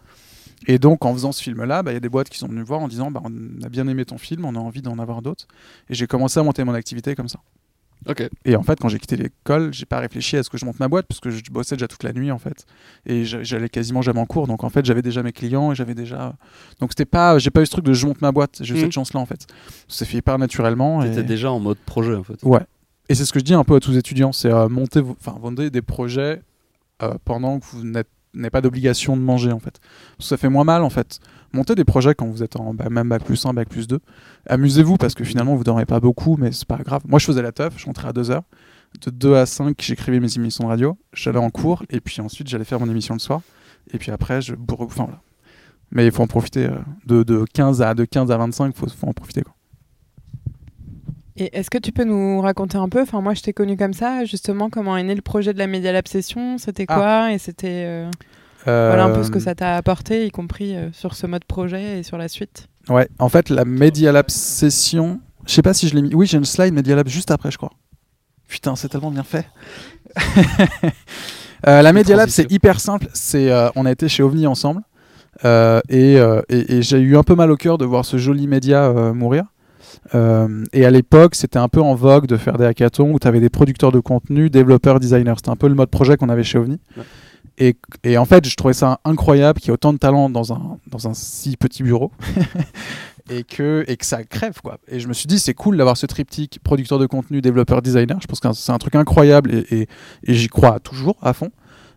Et donc, en faisant ce film-là, bah, il y a des boîtes qui sont venues voir en disant bah, On a bien aimé ton film, on a envie d'en avoir d'autres. Et j'ai commencé à monter mon activité comme ça. Et en fait, quand j'ai quitté l'école, j'ai pas réfléchi à ce que je monte ma boîte parce que je bossais déjà toute la nuit en fait, et j'allais quasiment jamais en cours. Donc en fait, j'avais déjà mes clients et j'avais déjà. Donc c'était pas, j'ai pas eu ce truc de je monte ma boîte. J'ai eu cette mmh. chance-là en fait. Ça s'est fait hyper naturellement. T'étais déjà en mode projet en fait. Ouais. Et c'est ce que je dis un peu à tous les étudiants, c'est euh, monter, enfin vendre des projets euh, pendant que vous n'avez pas d'obligation de manger en fait. Ça fait moins mal en fait. Montez des projets quand vous êtes en même bac plus 1, bac plus 2. Amusez-vous parce que finalement vous dormez pas beaucoup, mais c'est pas grave. Moi je faisais la teuf, je rentrais à 2 heures. De 2 à 5, j'écrivais mes émissions de radio, j'allais en cours et puis ensuite j'allais faire mon émission le soir. Et puis après, je. Enfin voilà. Mais il faut en profiter. Euh, de, de, 15 à, de 15 à 25, il faut, faut en profiter. Quoi. Et est-ce que tu peux nous raconter un peu Enfin, moi, je t'ai connu comme ça, justement, comment est né le projet de la Media Lab Session C'était ah. quoi Et c'était. Euh, voilà un peu ce que euh, ça t'a apporté, y compris euh, sur ce mode projet et sur la suite. Ouais, en fait, la Media Lab Session. Je sais pas si je l'ai mis. Oui, j'ai une slide Media Lab juste après, je crois. Putain, c'est tellement bien fait. la Media Lab, c'est hyper simple. C'est, on a été chez OVNI ensemble. et, et j'ai eu un peu mal au cœur de voir ce joli média mourir. Euh, et à l'époque, c'était un peu en vogue de faire des hackathons où tu avais des producteurs de contenu, développeurs, designers. C'était un peu le mode projet qu'on avait chez OVNI. Et, et, en fait, je trouvais ça incroyable qu'il y ait autant de talent dans un, dans un si petit bureau. et, que, et que ça crève, quoi. Et je me suis dit, c'est cool d'avoir ce triptyque producteur de contenu, développeur, designer. Je pense que c'est un truc incroyable et, et, et j'y crois toujours à fond.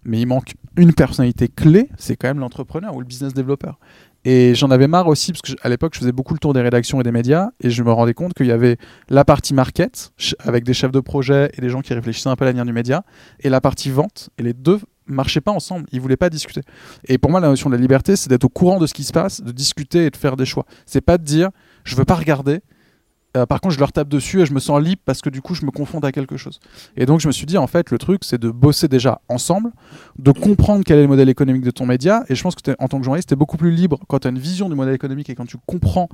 Mais il manque une personnalité clé, c'est quand même l'entrepreneur ou le business développeur. Et j'en avais marre aussi, parce qu'à l'époque, je faisais beaucoup le tour des rédactions et des médias, et je me rendais compte qu'il y avait la partie market, avec des chefs de projet et des gens qui réfléchissaient un peu à l'avenir du média, et la partie vente, et les deux marchaient pas ensemble, ils voulaient pas discuter. Et pour moi, la notion de la liberté, c'est d'être au courant de ce qui se passe, de discuter et de faire des choix. C'est pas de dire, je veux pas regarder, euh, par contre, je leur tape dessus et je me sens libre parce que du coup, je me confonds à quelque chose. Et donc, je me suis dit, en fait, le truc, c'est de bosser déjà ensemble, de comprendre quel est le modèle économique de ton média. Et je pense que en tant que journaliste, tu es beaucoup plus libre quand tu as une vision du modèle économique et quand tu comprends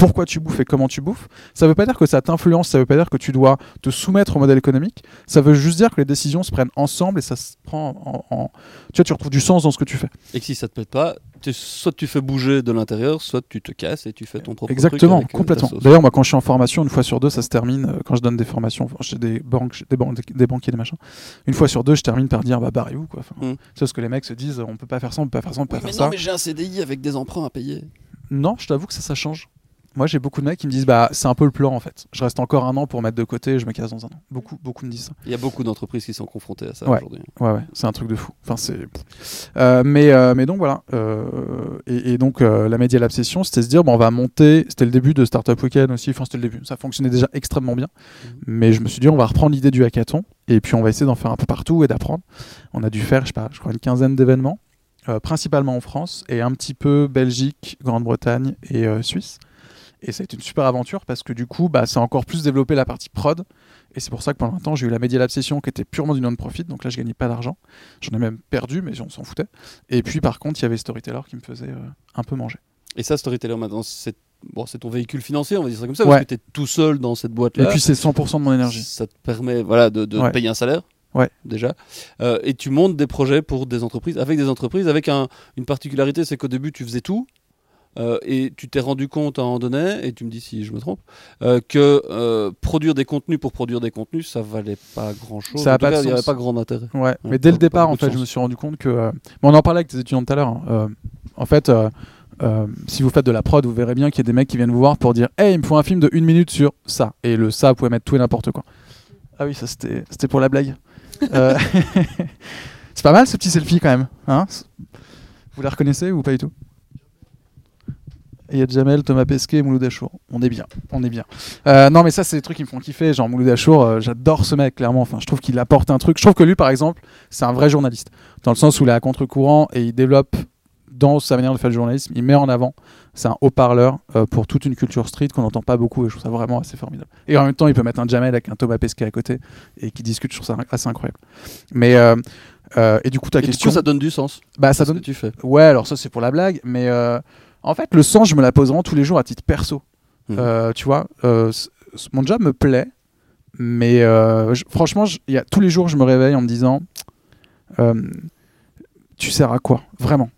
pourquoi tu bouffes et comment tu bouffes. Ça veut pas dire que ça t'influence, ça veut pas dire que tu dois te soumettre au modèle économique. Ça veut juste dire que les décisions se prennent ensemble et ça se prend en, Tu vois, tu retrouves du sens dans ce que tu fais. Et que si ça te plaît pas, soit tu fais bouger de l'intérieur, soit tu te casses et tu fais ton propre Exactement, truc euh, complètement. D'ailleurs, moi, quand je suis en formation, une fois sur deux, ça se termine. Euh, quand je donne des formations chez des banques, des, banques, des banquiers, des machins, une fois sur deux, je termine par dire bah barrez-vous quoi. Enfin, C'est hmm. ce que les mecs se disent, on peut pas faire ça, on peut pas faire ça, on peut pas faire mais non, Mais j'ai un CDI avec des emprunts à payer. Non, je t'avoue que ça, ça change. Moi, j'ai beaucoup de mecs qui me disent bah c'est un peu le plan en fait. Je reste encore un an pour mettre de côté, je me casse dans un an. Beaucoup, beaucoup me disent ça. Il y a beaucoup d'entreprises qui sont confrontées à ça aujourd'hui. Ouais, ouais, c'est un truc de fou. Enfin, c'est. Euh, mais, euh, mais donc voilà. Euh, et, donc la média l'obsession, c'était se dire bon, on va monter. C'était le début de Startup Weekend aussi. Enfin, c'était le début. Ça fonctionnait déjà extrêmement bien. Mhm. Mais je me suis dit on va reprendre l'idée du hackathon et puis on va essayer d'en faire un peu partout et d'apprendre. On a dû faire, je sais pas, je crois une quinzaine d'événements. principalement en France et un petit peu Belgique, Grande-Bretagne et Suisse. Et ça a été une super aventure parce que du coup, bah, ça a encore plus développé la partie prod. Et c'est pour ça que pendant un temps, j'ai eu la Media Lab Session qui était purement du non-profit. Donc là, je gagnais pas d'argent. J'en ai même perdu, mais on s'en foutait. Et puis, par contre, il y avait Storyteller qui me faisait euh, un peu manger. Et ça, Storyteller, maintenant, c'est bon, ton véhicule financier, on va dire ça comme ça, parce que tu es tout seul dans cette boîte-là. Et puis, c'est 100% de mon énergie. Ça te permet voilà, de, de payer un salaire. Ouais. Déjà. Euh, et tu montes des projets pour des entreprises, avec des entreprises, avec un, une particularité, c'est qu'au début, tu faisais tout. Euh, et tu t'es rendu compte à un moment donné, et tu me dis si je me trompe, euh, que euh, produire des contenus pour produire des contenus, ça valait pas grand chose. Ça il n'y avait pas grand intérêt. Ouais, mais dès le départ, en fait, je me suis rendu compte que. on en parlait avec tes étudiants tout à l'heure. Hein, en fait, si vous faites de la prod, vous verrez bien qu'il y a des mecs qui viennent vous voir pour dire Hey, il me faut un film de une minute sur ça. Et le ça, vous pouvez mettre tout et n'importe quoi. Ah oui, ça c'était pour la blague. C'est pas mal ce petit selfie quand même. Hein? Vous les reconnaissez ou pas du tout? Il y a Jamel, Thomas Pesquet et Mouloud Achour. On est bien, on est bien. Euh, non, mais ça, c'est des trucs qui me font kiffer. Genre Mouloud Achour, euh, j'adore ce mec, clairement. Enfin, je trouve qu'il apporte un truc. Je trouve que lui, par exemple, c'est un vrai journaliste. Dans le sens où il est à contre-courant et il développe dans sa manière de faire le journalisme, il met en avant. C'est un haut-parleur euh, pour toute une culture street qu'on n'entend pas beaucoup et je trouve ça vraiment assez formidable. Et en même temps, il peut mettre un Jamel avec un Thomas Pesquet à côté et qui discute, je trouve ça assez incroyable. Mais. et du coup, ta question. Du coup, ça donne du sens. Bah, ça donne. Ce que tu fais. Ouais, alors ça, c'est pour la blague, mais en fait, le sens, je me la pose vraiment tous les jours à titre perso. Hmm. Euh, tu vois, euh, mon job me plaît, mais euh, franchement, y a, tous les jours, je me réveille en me disant Tu sers à quoi Vraiment,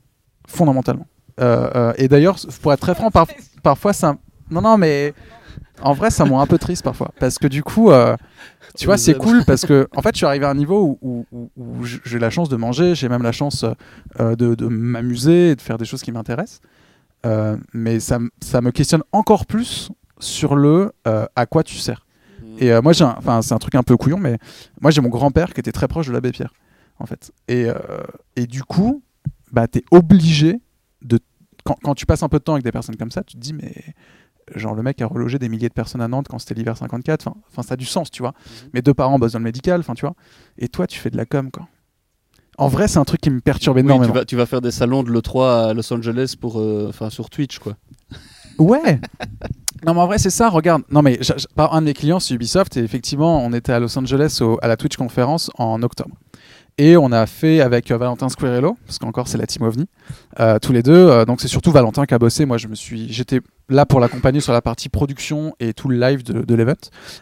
fondamentalement. et d'ailleurs, pour être très franc, parfois, ça. Non, non, mais. en vrai, ça me rend un peu triste parfois. Parce que du coup, euh, tu vois, c'est cool parce que, en fait, je suis arrivé à un niveau où, j'ai la chance de manger, j'ai même la chance euh, de, m'amuser et de faire des choses qui m'intéressent. Euh, mais ça, ça, me questionne encore plus sur le à quoi tu sers. Mmh. Et moi, j'ai enfin, c'est un truc un peu couillon, mais moi, j'ai mon grand-père qui était très proche de l'abbé Pierre, en fait. Et, et du coup, bah, tu es obligé de. Quand, quand tu passes un peu de temps avec des personnes comme ça, tu te dis, mais genre le mec a relogé des milliers de personnes à Nantes quand c'était l'hiver 54 enfin ça a du sens tu vois mhm. mes deux parents bossent dans le médical enfin tu vois et toi tu fais de la com quoi en vrai c'est un truc qui me perturbe énormément tu vas, tu vas faire des salons de l'E3 à Los Angeles pour euh, sur Twitch quoi. Ouais. Non mais en vrai c'est ça regarde. Non mais un de mes clients c'est Ubisoft et effectivement on était à Los Angeles à la Twitch conférence en octobre et on a fait avec euh, Valentin Squirello, parce qu'encore c'est la team OVNI, euh, tous les deux. Euh, donc c'est surtout Valentin qui a bossé. Moi, j'étais là pour l'accompagner sur la partie production et tout le live de, de l'event.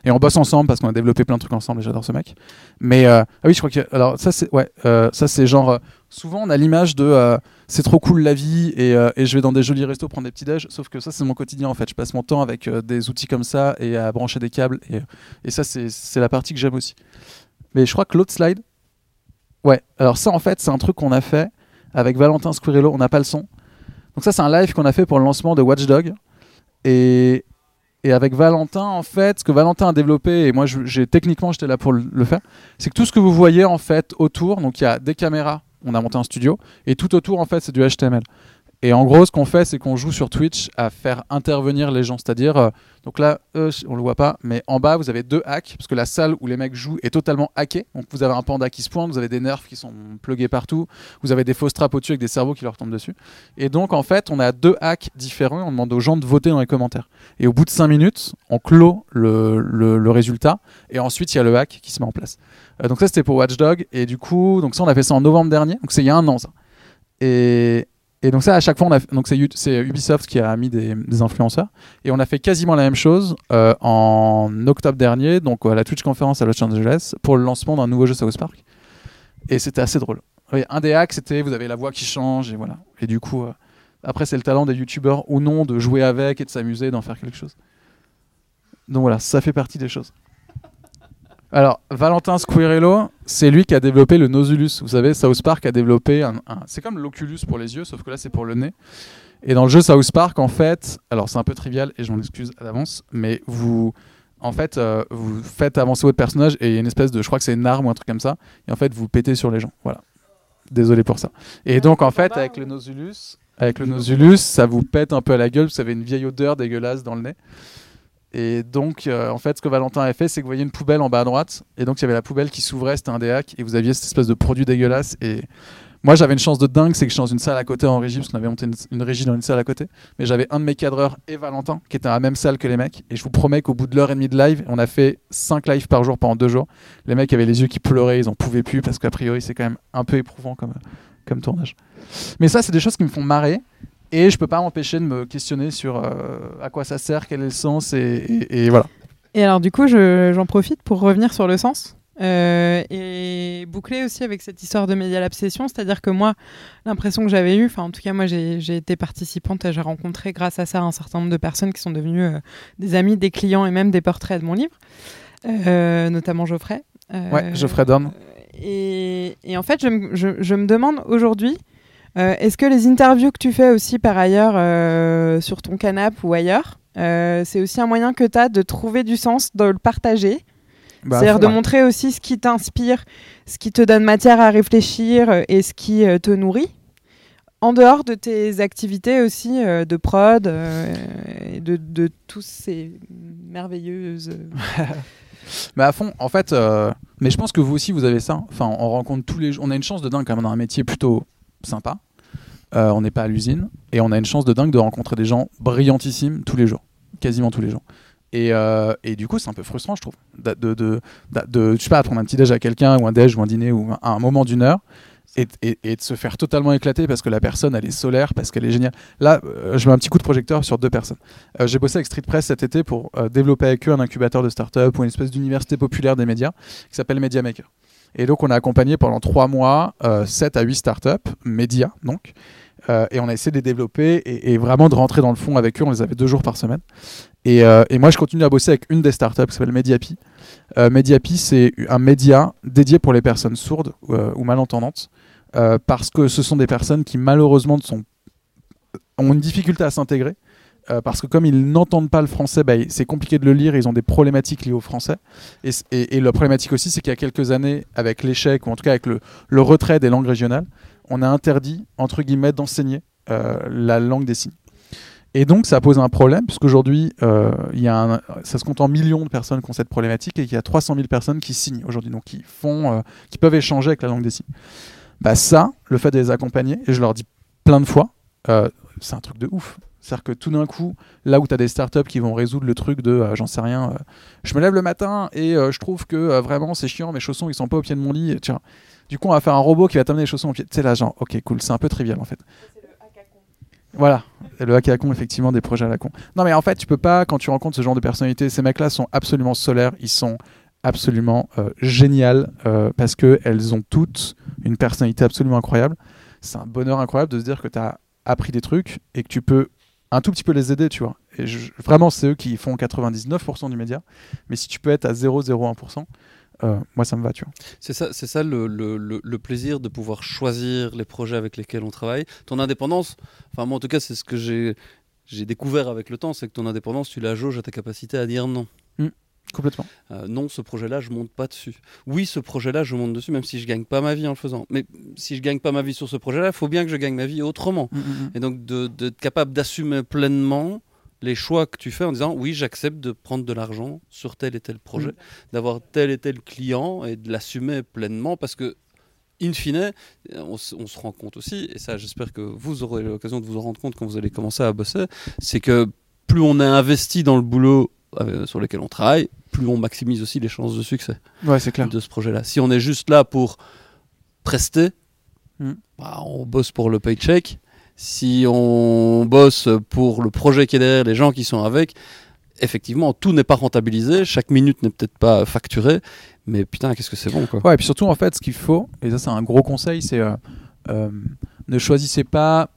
Et on bosse ensemble parce qu'on a développé plein de trucs ensemble. Et j'adore ce mec. Mais ah oui, je crois que alors ça c'est ouais, ça c'est genre souvent on a l'image de c'est trop cool la vie et, et, je vais dans des jolis restos prendre des petits déj. Sauf que ça c'est mon quotidien en fait. Je passe mon temps avec des outils comme ça et à brancher des câbles. Et, et ça c'est la partie que j'aime aussi. Mais je crois que l'autre slide Ouais, alors ça en fait c'est un truc qu'on a fait avec Valentin Squirello, on n'a pas le son. Donc ça c'est un live qu'on a fait pour le lancement de Watchdog. Et, et avec Valentin en fait, ce que Valentin a développé, et moi j'ai techniquement j'étais là pour le faire, c'est que tout ce que vous voyez en fait autour, donc il y a des caméras, on a monté un studio, et tout autour en fait c'est du HTML. Et en gros, ce qu'on fait, c'est qu'on joue sur Twitch à faire intervenir les gens. C'est-à-dire, euh, donc là, euh, on le voit pas, mais en bas, vous avez deux hacks, parce que la salle où les mecs jouent est totalement hackée. Donc vous avez un panda qui se pointe, vous avez des nerfs qui sont plugués partout, vous avez des fausses trappes au-dessus avec des cerveaux qui leur tombent dessus. Et donc, en fait, on a deux hacks différents. On demande aux gens de voter dans les commentaires. Et au bout de 5 minutes, on clôt le, le, résultat. Et ensuite, il y a le hack qui se met en place. Euh, donc ça, c'était pour Watchdog. Et du coup, donc ça, on a fait ça en novembre dernier. Donc c'est il y a un an, ça. Et, et donc ça, à chaque fois, donc c'est Ubisoft qui a mis des, influenceurs. Et on a fait quasiment la même chose euh, en octobre dernier, donc à la Twitch conférence à Los Angeles, pour le lancement d'un nouveau jeu South Park. Et c'était assez drôle. un des hacks, c'était vous avez la voix qui change et voilà. Et du coup, euh, après, c'est le talent des youtubeurs ou non de jouer avec et de s'amuser, d'en faire quelque chose. Donc voilà, ça fait partie des choses. Alors, Valentin Squirello, c'est lui qui a développé le Nosulus. Vous savez, South Park a développé un. C'est comme l'Oculus pour les yeux, sauf que là, c'est pour le nez. Et dans le jeu South Park, en fait, alors c'est un peu trivial et je m'en excuse à l'avance, mais vous. En fait, euh, vous faites avancer votre personnage et il y a une espèce de. Je crois que c'est une arme ou un truc comme ça. Et en fait, vous pétez sur les gens. Voilà. Désolé pour ça. Et donc, en fait, avec le Nosulus, avec le Nosulus, ça vous pète un peu à la gueule, vous avez une vieille odeur dégueulasse dans le nez. Et donc, euh, en fait, ce que Valentin a fait, c'est que vous voyez une poubelle en bas à droite. Et donc, il y avait la poubelle qui s'ouvrait, c'était un des. Et vous aviez cette espèce de produit dégueulasse. Et moi, j'avais une chance de dingue, c'est que je suis dans une salle à côté en régie, parce qu'on avait monté une, régie dans une salle à côté. Mais j'avais un de mes cadreurs et Valentin, qui était dans la même salle que les mecs. Et je vous promets qu'au bout de l'heure et demie de live, on a fait 5 lives par jour pendant 2 jours. Les mecs avaient les yeux qui pleuraient, ils en pouvaient plus, parce qu'a priori, c'est quand même un peu éprouvant comme, comme tournage. Mais ça, c'est des choses qui me font marrer. Et je peux pas m'empêcher de me questionner sur euh, à quoi ça sert, quel est le sens, et, voilà. Et alors du coup, j'en profite pour revenir sur le sens. Euh, et boucler aussi avec cette histoire de média l'obsession, c'est-à-dire que moi, l'impression que j'avais eue, enfin en tout cas moi j'ai été participante, j'ai rencontré grâce à ça un certain nombre de personnes qui sont devenues euh, des amis, des clients et même des portraits de mon livre, notamment Geoffrey. ouais, Geoffrey Dorn. Et, et, en fait, je, je, je me demande aujourd'hui, euh, est-ce que les interviews que tu fais aussi par ailleurs euh, sur ton canapé ou ailleurs, euh, c'est aussi un moyen que tu as de trouver du sens, de le partager? Bah, C'est-à-dire de montrer aussi ce qui t'inspire, ce qui te donne matière à réfléchir et ce qui te nourrit? En dehors de tes activités aussi de prod et de, de tous ces merveilleuses. mais à fond, en fait, mais je pense que vous aussi vous avez ça. Enfin, on rencontre tous les jours. On a une chance de dingue quand même dans un métier plutôt sympa. Euh, on n'est pas à l'usine et on a une chance de dingue de rencontrer des gens brillantissimes tous les jours, quasiment tous les jours. Et, euh, et du coup, c'est un peu frustrant, je trouve, de, de, de, je sais pas, prendre un petit déj à quelqu'un ou un déj ou un dîner ou à un moment d'une heure et, et, de se faire totalement éclater parce que la personne elle est solaire, parce qu'elle est géniale. Là, euh, je mets un petit coup de projecteur sur deux personnes. J'ai bossé avec Street Press cet été pour développer avec eux un incubateur de start-up ou une espèce d'université populaire des médias qui s'appelle Media Maker. Et donc, on a accompagné pendant trois mois 7 euh, à 8 startups, médias donc, et on a essayé de les développer et, vraiment de rentrer dans le fond avec eux. On les avait deux jours par semaine. Et, et moi, je continue à bosser avec une des startups qui s'appelle Mediapi. Mediapi, c'est un média dédié pour les personnes sourdes ou malentendantes. parce que ce sont des personnes qui malheureusement ont une difficulté à s'intégrer euh, parce que comme ils n'entendent pas le français, bah, c'est compliqué de le lire, ils ont des problématiques liées au français. Et, et, la problématique aussi, c'est qu'il y a quelques années, avec l'échec, ou en tout cas avec le, retrait des langues régionales, on a interdit, entre guillemets, d'enseigner euh, la langue des signes. Et donc ça pose un problème, puisqu'aujourd'hui, euh, ça se compte en millions de personnes qui ont cette problématique, et qu'il y a 300 000 personnes qui signent aujourd'hui, donc euh, qui peuvent échanger avec la langue des signes. Bah ça, le fait de les accompagner, et je leur dis plein de fois, c'est un truc de ouf. C'est-à-dire que tout d'un coup, là où tu as des startups qui vont résoudre le truc de, euh, j'en sais rien, euh, je me lève le matin et euh, je trouve que vraiment c'est chiant, mes chaussons ils sont pas au pied de mon lit. Tiens. Du coup, on va faire un robot qui va t'amener les chaussons au pied. Sais, là, genre, ok, cool, c'est un peu trivial en fait. Voilà, le hackathon, effectivement, des projets à la con. Non, mais en fait, tu peux pas, quand tu rencontres ce genre de personnalités, ces mecs-là sont absolument solaires, ils sont absolument géniales parce qu'elles ont toutes une personnalité absolument incroyable. C'est un bonheur incroyable de se dire que tu as appris des trucs et que tu peux un tout petit peu les aider, tu vois. Et vraiment, c'est eux qui font 99% du média. Mais si tu peux être à 0,01%, euh, moi, ça me va, tu vois. C'est ça, c'est ça le, plaisir de pouvoir choisir les projets avec lesquels on travaille. Ton indépendance, enfin, moi, en tout cas, c'est ce que j'ai, j'ai découvert avec le temps, c'est que ton indépendance, tu la jauges à ta capacité à dire non. Complètement. Euh, non, ce projet-là, je monte pas dessus. Oui, ce projet-là, je monte dessus, même si je gagne pas ma vie en le faisant. Mais si je gagne pas ma vie sur ce projet-là, il faut bien que je gagne ma vie autrement. Mm, mm, mm. Et donc, d'être capable d'assumer pleinement les choix que tu fais en disant oui, j'accepte de prendre de l'argent sur tel et tel projet, d'avoir tel et tel client et de l'assumer pleinement parce que in fine, on, on, se rend compte aussi, et ça j'espère que vous aurez l'occasion de vous en rendre compte quand vous allez commencer à bosser, c'est que plus on est investi dans le boulot euh, sur lequel on travaille, plus on maximise aussi les chances de succès clair. de ce projet-là. Si on est juste là pour prester, hmm. bah, on bosse pour le paycheck. Si on bosse pour le projet qui est derrière, les gens qui sont avec, effectivement, tout n'est pas rentabilisé, chaque minute n'est peut-être pas facturée, mais putain, qu'est-ce que c'est bon quoi. Ouais, et puis surtout, en fait, ce qu'il faut, et ça c'est un gros conseil, c'est euh, euh, ne choisissez pas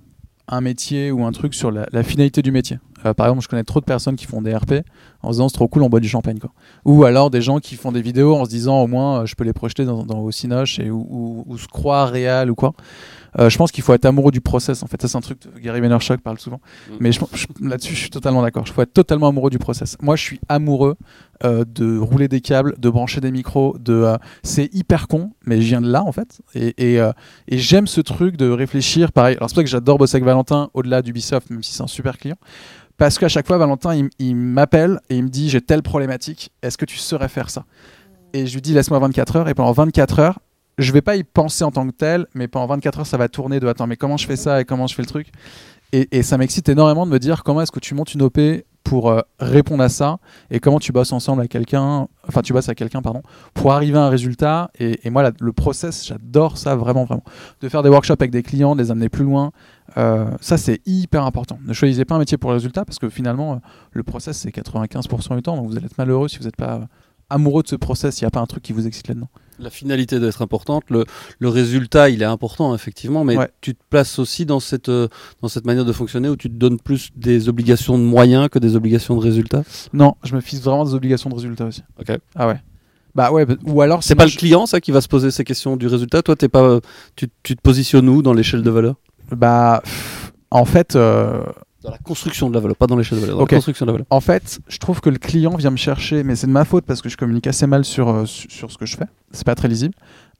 un métier ou un truc sur la finalité du métier. Euh, par exemple, je connais trop de personnes qui font des RP en se disant c'est trop cool, on boit du champagne. Quoi. Ou alors des gens qui font des vidéos en se disant au moins euh, je peux les projeter dans, dans au Cinoche et, ou, ou, se croire réel ou quoi. Euh, je pense qu'il faut être amoureux du process. En fait, ça c'est un truc que Gary Vaynerchuk parle souvent. Mm. Mais là-dessus, je suis totalement d'accord. Il faut être totalement amoureux du process. Moi, je suis amoureux euh, de rouler des câbles, de brancher des micros. De, euh, c'est hyper con, mais je viens de là en fait. Et, et, et j'aime ce truc de réfléchir. Pareil. Alors c'est pour ça que j'adore bosser avec Valentin au-delà d'Ubisoft, même si c'est un super client. Parce qu'à chaque fois, Valentin, il, m'appelle et il me dit j'ai telle problématique. Est-ce que tu saurais faire ça? Et je lui dis laisse-moi 24 heures. Et pendant 24 heures, je vais pas y penser en tant que tel, mais pendant 24 heures, ça va tourner de attends, mais comment je fais ça et comment je fais le truc? Et, ça m'excite énormément de me dire comment est-ce que tu montes une OP pour euh, répondre à ça et comment tu bosses ensemble avec quelqu'un, enfin tu bosses avec quelqu'un, pardon, pour arriver à un résultat. Et, moi, le process, j'adore ça vraiment, vraiment. De faire des workshops avec des clients, de les amener plus loin, euh, ça c'est hyper important. Ne choisissez pas un métier pour le résultat parce que finalement, euh, le process c'est 95% du temps, donc vous allez être malheureux si vous n'êtes pas amoureux de ce process, il n'y a pas un truc qui vous excite là-dedans? La finalité doit être importante, le, le, résultat il est important effectivement, mais tu te places aussi dans cette, euh, dans cette manière de fonctionner où tu te donnes plus des obligations de moyens que des obligations de résultats? Non, je me fixe vraiment des obligations de résultats aussi. Ok. Ah ouais. Bah ouais, bah, ou alors c'est pas le client ça qui va se poser ces questions du résultat? Toi, t'es pas, tu, tu, te positionnes où dans l'échelle de valeur? Bah, en fait, euh, dans la construction de la valeur, pas dans l'échelle de valeur, dans la construction de la valeur. En fait, je trouve que le client vient me chercher, mais c'est de ma faute parce que je communique assez mal sur, euh, sur ce que je fais. C'est pas très lisible.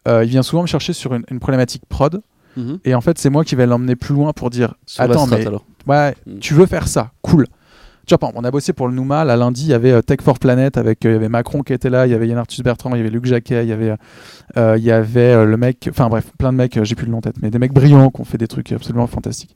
Euh, il vient souvent me chercher sur une, problématique prod. Mhm. Et en fait, c'est moi qui vais l'emmener plus loin pour dire Attends, mais ouais, mhm. tu veux faire ça, cool. Tu vois, on a bossé pour le Nouma. Là, lundi, il y avait euh, Tech for Planet avec il y avait Macron qui était là, il y avait Yann Arthus Bertrand, il y avait Luc Jacquet, il y avait, il y avait le mec, enfin bref, plein de mecs, j'ai plus le nom en tête, mais des mecs brillants qui ont fait des trucs absolument fantastiques.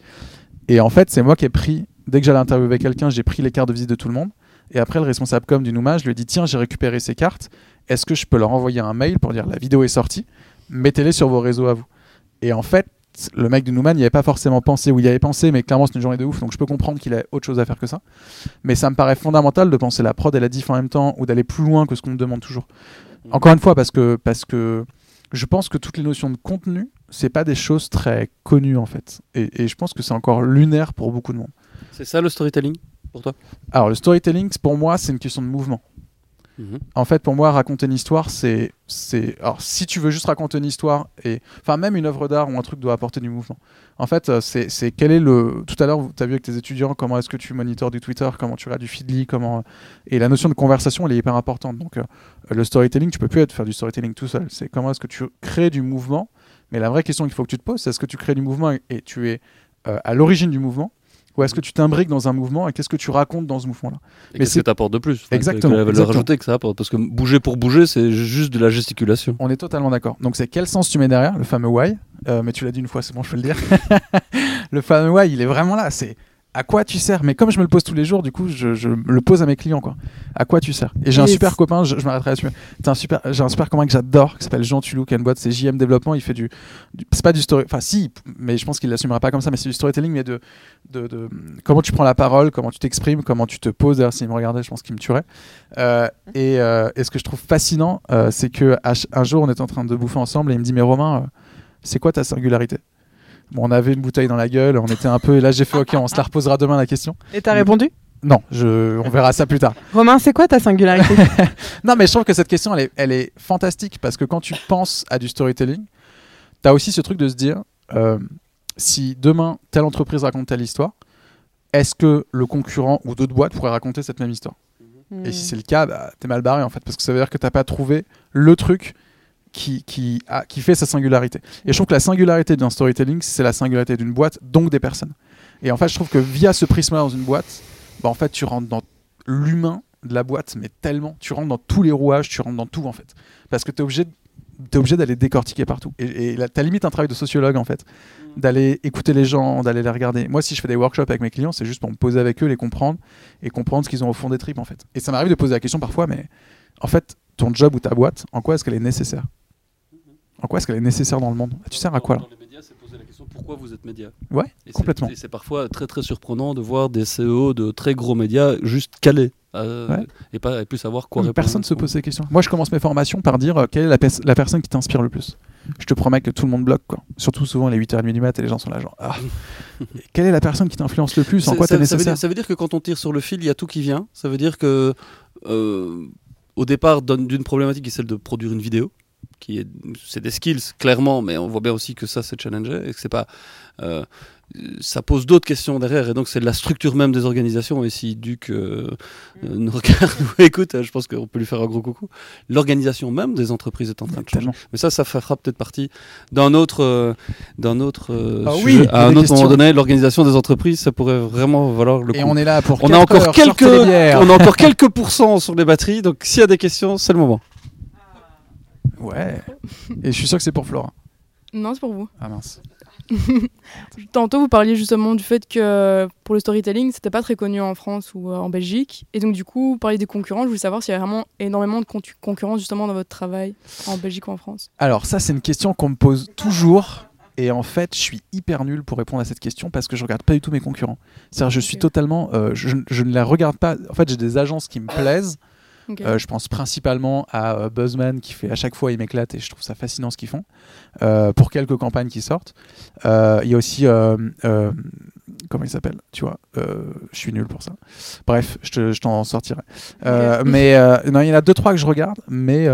Et en fait, c'est moi qui ai pris dès que j'allais interviewer quelqu'un, j'ai pris les cartes de visite de tout le monde. Et après, le responsable com du Nouma, je lui ai dit tiens, j'ai récupéré ces cartes. Est-ce que je peux leur envoyer un mail pour dire la vidéo est sortie Mettez-les sur vos réseaux à vous. Et en fait, le mec du Newman n'y avait pas forcément pensé, ou il y avait pensé, mais clairement c'est une journée de ouf, donc je peux comprendre qu'il a autre chose à faire que ça. Mais ça me paraît fondamental de penser la prod et la diff en même temps, ou d'aller plus loin que ce qu'on me demande toujours. Encore une fois, parce que, parce que je pense que toutes les notions de contenu c'est pas des choses très connues en fait. Et, je pense que c'est encore lunaire pour beaucoup de monde. C'est ça le storytelling pour toi? Alors le storytelling, pour moi, c'est une question de mouvement. Mhm. En fait, pour moi, raconter une histoire, c'est, c'est, alors si tu veux juste raconter une histoire et, enfin, même une œuvre d'art ou un truc doit apporter du mouvement. En fait, euh, c'est, c'est quel est le. Tout à l'heure, tu as vu avec tes étudiants comment est-ce que tu monitors du Twitter, comment tu regardes du Feedly, comment. Et la notion de conversation, elle est hyper importante. Donc, euh, le storytelling, tu peux plus être faire du storytelling tout seul. C'est comment est-ce que tu crées du mouvement. Mais la vraie question qu'il faut que tu te poses, c'est est-ce que tu crées du mouvement et, tu es euh, à l'origine du mouvement ou est-ce que tu t'imbriques dans un mouvement et qu'est-ce que tu racontes dans ce mouvement-là? Mais qu'est-ce que tu apportes de plus? Exactement. La valeur ajoutée que ça apporte? Parce que bouger pour bouger, c'est juste de la gesticulation. On est totalement d'accord. Donc c'est quel sens tu mets derrière, le fameux why. Euh, mais tu l'as dit une fois, c'est bon, je peux le dire. le fameux why, il est vraiment là. C'est à quoi tu sers? Mais comme je me le pose tous les jours, du coup, je, le pose à mes clients. Quoi. À quoi tu sers? Et j'ai un super copain, je, m'arrêterai là-dessus. Un super, j'ai un super copain que j'adore, qui s'appelle Jean Tulou, qui a une boîte, c'est JM Développement. Il fait du. c'est pas du story. Enfin, si, mais je pense qu'il l'assumera pas comme ça, mais c'est du storytelling, mais de, de, comment tu prends la parole, comment tu t'exprimes, comment tu te poses. D'ailleurs, s'il me regardait, je pense qu'il me tuerait. Euh, euh, et, ce que je trouve fascinant, euh, c'est que un jour, on est en train de bouffer ensemble et il me dit Mais Romain, c'est quoi ta singularité? On avait une bouteille dans la gueule, on était un peu. Et là, j'ai fait OK, on se la reposera demain la question. Et t'as répondu? Non, je, on verra ça plus tard. Romain, c'est quoi ta singularité? Non, mais je trouve que cette question, elle est, elle est fantastique parce que quand tu penses à du storytelling, tu as aussi ce truc de se dire euh, si demain, telle entreprise raconte telle histoire, est-ce que le concurrent ou d'autres boîtes pourraient raconter cette même histoire? Et si c'est le cas, bah, t'es mal barré en fait, parce que ça veut dire que t'as pas trouvé le truc qui, qui, a, qui fait sa singularité. Et je trouve que la singularité d'un storytelling, c'est la singularité d'une boîte, donc des personnes. Et en fait, je trouve que via ce prisme-là dans une boîte, bah, en fait, tu rentres dans l'humain de la boîte, mais tellement. Tu rentres dans tous les rouages, tu rentres dans tout, en fait. Parce que tu es obligé obligé d'aller décortiquer partout. Et, et tu as limite un travail de sociologue, en fait. Mm. D'aller écouter les gens, d'aller les regarder. Moi, si je fais des workshops avec mes clients, c'est juste pour me poser avec eux, les comprendre et comprendre ce qu'ils ont au fond des tripes, en fait. Et ça m'arrive de poser la question parfois, mais en fait, ton job ou ta boîte, en quoi est-ce qu'elle est nécessaire? En quoi est-ce qu'elle est nécessaire dans le monde Tu sers à quoi là Dans les médias, c'est poser la question pourquoi vous êtes média? Ouais, complètement. C'est parfois très très surprenant de voir des CEO de très gros médias juste calés euh, et pas et plus savoir quoi répondre. Personne ne se pose ces questions. Moi, je commence mes formations par dire euh, quelle est la, la personne qui t'inspire le plus? Je te promets que tout le monde bloque, quoi. Surtout souvent les 8h30 du mat et les gens sont là, genre. Ah. quelle est la personne qui t'influence le plus? En quoi t'es nécessaire ça veut, dire, ça veut dire que quand on tire sur le fil, il y a tout qui vient. Ça veut dire que euh, au départ, d'une problématique qui est celle de produire une vidéo qui est, c'est des skills clairement, mais on voit bien aussi que ça c'est challenger et que c'est pas, euh, ça pose d'autres questions derrière et donc c'est la structure même des organisations. Et si Duc euh, euh, nous regarde ou écoute, je pense qu'on peut lui faire un gros coucou. L'organisation même des entreprises est en train de changer. Mais ça, ça fera peut-être partie d'un autre, d'un autre ah oui, à un autre moment donné. L'organisation des entreprises, ça pourrait vraiment valoir le coup. Et on est là pour. On a encore quelques, on a encore quelques pourcents sur les batteries. Donc s'il y a des questions, c'est le moment. Ouais. Et je suis sûr que c'est pour Flora. Non, c'est pour vous. Ah mince. Tantôt, vous parliez justement du fait que pour le storytelling, c'était pas très connu en France ou euh, en Belgique. Et donc, du coup, vous parliez des concurrents. Je voulais savoir s'il y a vraiment énormément de concurrence justement dans votre travail en Belgique ou en France. Alors, ça, c'est une question qu'on me pose toujours. Et en fait, je suis hyper nul pour répondre à cette question parce que je regarde pas du tout mes concurrents. C'est-à-dire, je suis totalement. Euh, je, je, ne la regarde pas. En fait, j'ai des agences qui me plaisent. Euh, je pense principalement à euh, Buzzman qui fait à chaque fois il m'éclate et je trouve ça fascinant ce qu'ils font euh, pour quelques campagnes qui sortent. Il y a aussi comment il s'appelle? Tu vois, je suis nul pour ça. Bref, je t'en sortirai. mais non, il y en a deux trois que je regarde, mais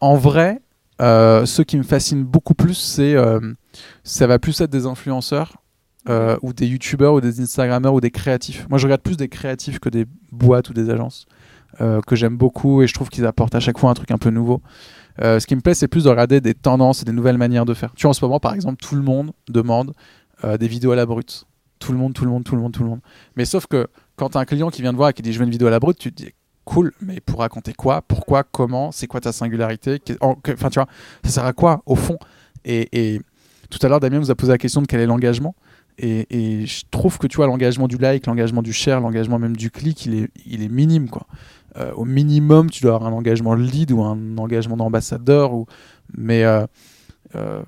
en vrai, ceux qui me fascinent beaucoup plus, c'est ça va plus être des influenceurs. ou des youtubeurs ou des instagrammeurs ou des créatifs. Moi je regarde plus des créatifs que des boîtes ou des agences. Euh, que j'aime beaucoup et je trouve qu'ils apportent à chaque fois un truc un peu nouveau. Euh, ce qui me plaît, c'est plus de regarder des tendances et des nouvelles manières de faire. Tu vois, en ce moment, par exemple, tout le monde demande euh, des vidéos à la brute. Tout le monde, tout le monde, tout le monde, tout le monde. Mais sauf que quand as un client qui vient te voir et qui dit je veux une vidéo à la brute, tu te dis cool, mais pour raconter quoi? Pourquoi? Comment? C'est quoi ta singularité? Enfin, tu vois, ça sert à quoi au fond? Et, tout à l'heure, Damien nous a posé la question de quel est l'engagement. Et, et, je trouve que tu vois l'engagement du like, l'engagement du share, l'engagement même du clic, il est, il est minime quoi. Euh, au minimum, tu dois avoir un engagement lead ou un engagement d'ambassadeur. Ou... Mais euh, euh,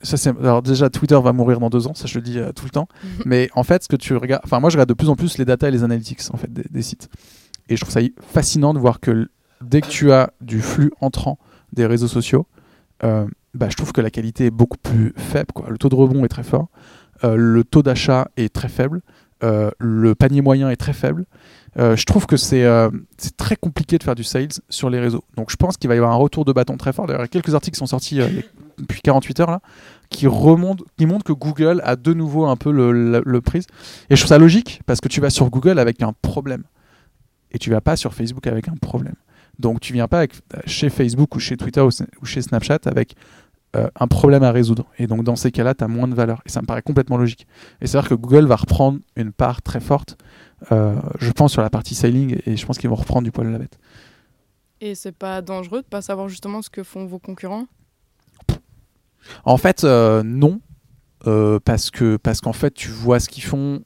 ça, c'est... Alors déjà, Twitter va mourir dans deux ans, ça je le dis tout le temps. Mhm. Mais en fait, ce que tu regardes... Enfin, moi, je regarde de plus en plus les data et les analytics en fait, des, sites. Et je trouve ça fascinant de voir que dès que tu as du flux entrant des réseaux sociaux, bah, je trouve que la qualité est beaucoup plus faible. Quoi. Le taux de rebond est très fort, le taux d'achat est très faible, euh, le panier moyen est très faible. Euh, je trouve que c'est très compliqué de faire du sales sur les réseaux. Donc je pense qu'il va y avoir un retour de bâton très fort. D'ailleurs, il y a quelques articles qui sont sortis depuis 48 heures qui, montrent que Google a de nouveau un peu le, prise. Et je trouve ça logique parce que tu vas sur Google avec un problème et tu vas pas sur Facebook avec un problème. Donc tu viens pas chez Facebook ou chez Twitter ou, chez Snapchat avec euh, un problème à résoudre. Et donc dans ces cas-là, tu as moins de valeur. Et ça me paraît complètement logique. Et c'est-à-dire que Google va reprendre une part très forte, euh, je pense, sur la partie sailing, et je pense qu'ils vont reprendre du poil de la bête. Et c'est pas dangereux de pas savoir justement ce que font vos concurrents? En fait, euh, non. parce que parce qu'en fait, tu vois ce qu'ils font.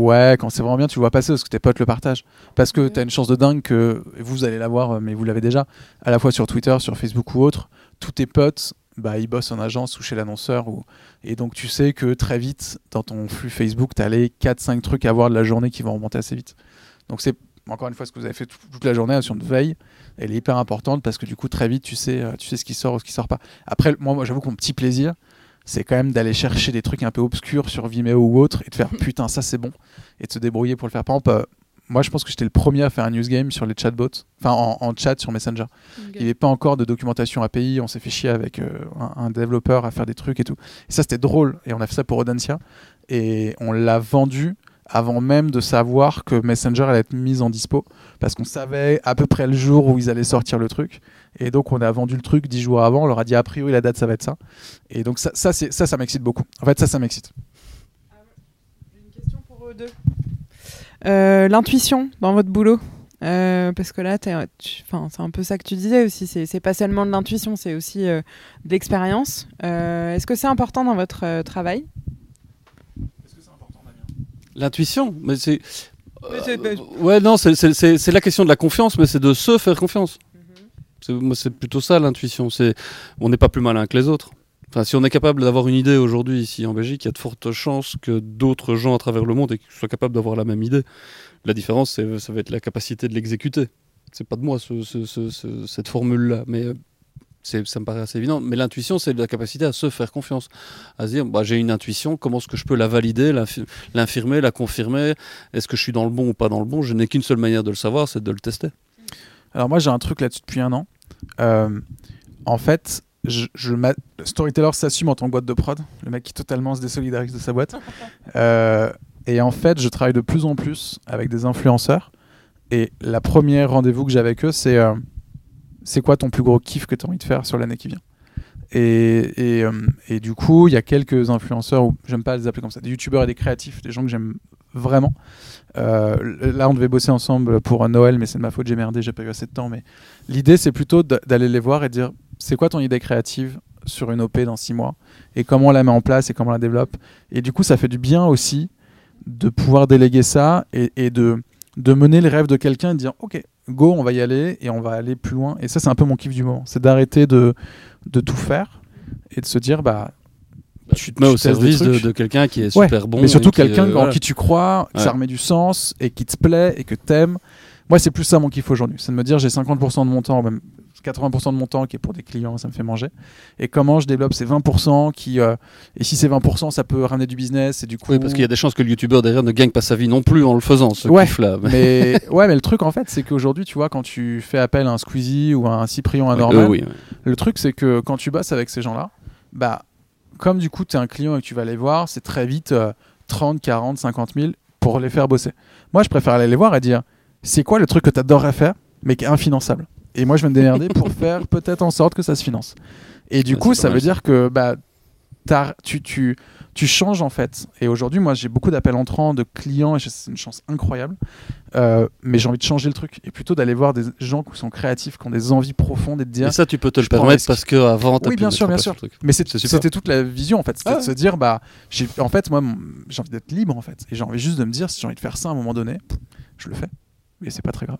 Ouais, quand c'est vraiment bien, tu le vois passer parce que tes potes le partagent. Parce que tu as une chance de dingue que vous allez l'avoir, mais vous l'avez déjà, à la fois sur Twitter, sur Facebook ou autre. Tous tes potes, bah, ils bossent en agence ou chez l'annonceur. Ou... Et donc tu sais que très vite, dans ton flux Facebook, tu as les 4-5 trucs à voir de la journée qui vont remonter assez vite. Donc c'est encore une fois ce que vous avez fait toute la journée, sur de veille, elle est hyper importante parce que du coup, très vite, tu sais, euh, tu sais ce qui sort ou ce qui sort pas. Après, moi, moi j'avoue que mon petit plaisir, c'est quand même d'aller chercher des trucs un peu obscurs sur Vimeo ou autre et de faire putain ça c'est bon et de se débrouiller pour le faire. Par exemple, euh, moi je pense que j'étais le premier à faire un news game sur les chatbots, enfin en, chat sur Messenger. Il n'y avait pas encore de documentation API, on s'est fait chier avec euh, un, développeur à faire des trucs et tout. Et ça c'était drôle et on a fait ça pour Audencia et on l'a vendu avant même de savoir que Messenger allait être mis en dispo parce qu'on savait à peu près le jour où ils allaient sortir le truc et donc on a vendu le truc dix jours avant, on leur a dit a priori la date ça va être ça. Et donc ça, ça, ça, ça m'excite beaucoup. En fait ça, ça m'excite. Une question pour eux deux. Euh, l'intuition dans votre boulot euh, parce que là, c'est un peu ça que tu disais aussi. C'est pas seulement de l'intuition, c'est aussi euh, de l'expérience. Est-ce que c'est important dans votre travail? L'intuition, mais c'est. ouais, non, c'est la question de la confiance, mais c'est de se faire confiance. C'est plutôt ça l'intuition. C'est on n'est pas plus malin que les autres. Enfin, si on est capable d'avoir une idée aujourd'hui ici en Belgique, il y a de fortes chances que d'autres gens à travers le monde soient capables d'avoir la même idée. La différence, ça va être la capacité de l'exécuter. C'est pas de moi cette formule-là, mais euh, ça me paraît assez évident. Mais l'intuition, c'est la capacité à se faire confiance, à se dire bah, j'ai une intuition, comment est-ce que je peux la valider, l'infirmer, la confirmer? Est-ce que je suis dans le bon ou pas dans le bon? Je n'ai qu'une seule manière de le savoir, c'est de le tester. Alors moi j'ai un truc là-dessus depuis un an. Euh, en fait, je, Storyteller s'assume en tant que boîte de prod, le mec qui totalement se désolidarise de sa boîte. Euh, et en fait, je travaille de plus en plus avec des influenceurs. Et la première rendez-vous que j'ai avec eux, c'est euh, c'est quoi ton plus gros kiff que tu as envie de faire sur l'année qui vient? Et, et, et, du coup, il y a quelques influenceurs, ou j'aime pas les appeler comme ça, des youtubeurs et des créatifs, des gens que j'aime vraiment, euh, là, on devait bosser ensemble pour Noël, mais c'est de ma faute, j'ai merdé, j'ai pas eu assez de temps. Mais l'idée, c'est plutôt d'aller les voir et dire c'est quoi ton idée créative sur une OP dans six mois? Et comment on la met en place et comment on la développe? Et du coup, ça fait du bien aussi de pouvoir déléguer ça et, de, de mener les rêves de quelqu'un et de dire ok, go, on va y aller et on va aller plus loin. Et ça, c'est un peu mon kiff du moment c'est d'arrêter de, de tout faire et de se dire bah bah, tu te mets au service de, quelqu'un qui est super bon. Mais surtout quelqu'un en qui tu crois, que ça remet du sens et qui te plaît et que t'aimes. Moi, c'est plus ça mon kiff aujourd'hui. C'est de me dire j'ai 50% de mon temps, même 80% de mon temps qui est pour des clients, ça me fait manger. Et comment je développe ces 20% qui. Euh, et si ces 20%, ça peut ramener du business et du coup. Oui, parce qu'il y a des chances que le youtubeur derrière ne gagne pas sa vie non plus en le faisant, ce kiff-là. Mais... ouais, mais le truc en fait, c'est qu'aujourd'hui, tu vois, quand tu fais appel à un Squeezie ou à un Cyprien à Normal, le truc c'est que quand tu bosses avec ces gens-là, bah comme du coup tu es un client et que tu vas les voir, c'est très vite 30, 40, 50 000 pour les faire bosser. Moi, je préfère aller les voir et dire c'est quoi le truc que tu adorerais faire, mais qui est infinançable? Et moi, je vais me démerder pour faire peut-être en sorte que ça se finance. Et du coup, ça veut dire que bah, tu, tu, tu changes en fait. Et aujourd'hui, moi, j'ai beaucoup d'appels entrants de clients et c'est une chance incroyable. Euh, mais j'ai envie de changer le truc et plutôt d'aller voir des gens qui sont créatifs, qui ont des envies profondes et de dire. Et ça, tu peux te le permettre parce que avant, oui, bien sûr, bien sûr. Mais c'était toute la vision en fait, c'était de ah se dire bah, en fait, moi, j'ai envie d'être libre en fait, et j'ai envie juste de me dire si j'ai envie de faire ça à un moment donné, je le fais. Et c'est pas très grave.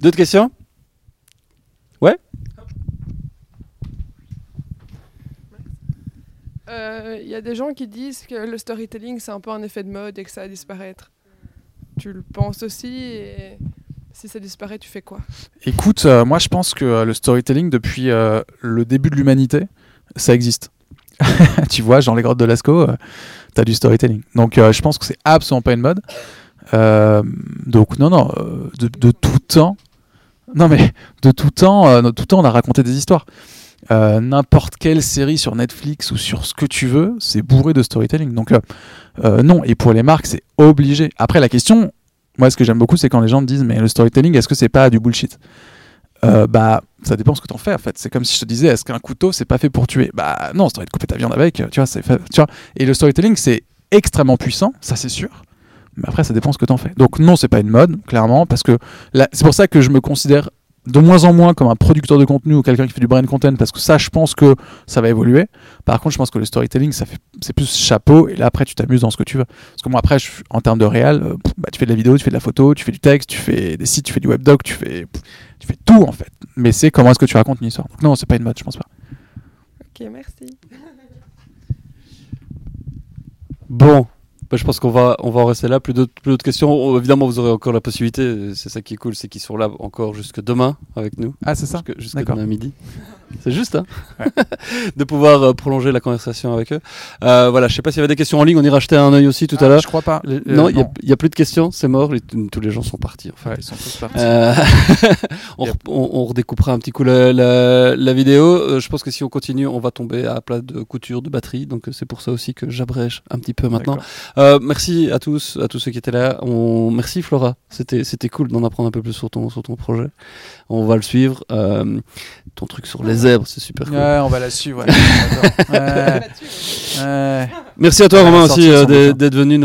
D'autres questions? Ouais? Il euh, y a des gens qui disent que le storytelling, c'est un peu un effet de mode et que ça va disparaître. Tu le penses aussi et si ça disparaît, tu fais quoi? Écoute, moi je pense que le storytelling, depuis le début de l'humanité, ça existe. tu vois, genre les grottes de Lascaux, tu as du storytelling. Donc je pense que c'est absolument pas une mode. donc non, non, de, de, tout temps, non mais de tout temps, de tout temps, on a raconté des histoires. Euh, n'importe quelle série sur Netflix ou sur ce que tu veux, c'est bourré de storytelling. Donc euh, euh, non, et pour les marques, c'est obligé. Après, la question, moi, ce que j'aime beaucoup, c'est quand les gens me disent, mais le storytelling, est-ce que c'est pas du bullshit? Bah, ça dépend ce que t'en fais, en fait. C'est comme si je te disais, est-ce qu'un couteau, c'est pas fait pour tuer? Bah non, ça doit être couper ta viande avec, tu vois, c'est tu vois. Et le storytelling, c'est extrêmement puissant, ça c'est sûr. Mais après, ça dépend ce que t'en fais. Donc non, c'est pas une mode, clairement, parce que c'est pour ça que je me considère de moins en moins comme un producteur de contenu ou quelqu'un qui fait du brain content parce que ça je pense que ça va évoluer. Par contre je pense que le storytelling ça fait c'est plus chapeau et là après tu t'amuses dans ce que tu veux. Parce que moi après je, en termes de réel euh, bah, tu fais de la vidéo tu fais de la photo tu fais du texte tu fais des sites tu fais du webdoc tu fais tu fais tout en fait. Mais c'est comment est-ce que tu racontes une histoire. Donc non c'est pas une mode je pense pas. Ok merci. Bon bah, je pense qu'on va, on va en rester là. Plus d'autres questions. Oh, évidemment, vous aurez encore la possibilité. C'est ça qui est cool, c'est qu'ils sont là encore jusque demain avec nous. Ah, c'est ça Jusque, demain midi. C'est juste, hein De pouvoir euh, prolonger la conversation avec eux. Euh, voilà, je sais pas s'il y avait des questions en ligne. On ira jeter un œil aussi tout à ah, l'heure. Je crois pas. non, il n'y a, plus de questions. C'est mort. tous les gens sont partis. En ils sont tous partis. Euh, on, on, redécoupera un petit coup la, la, vidéo. je pense que si on continue, on va tomber à plat de couture de batterie. Donc c'est pour ça aussi que j'abrège un petit peu maintenant. merci à tous, à tous ceux qui étaient là. On... Merci Flora. C'était, c'était cool d'en apprendre un peu plus sur ton, sur ton projet. On va le suivre. ton truc sur les zèbre, c'est super cool. Ouais, on va la suivre. Merci à toi, Romain, aussi, euh, d'être venu.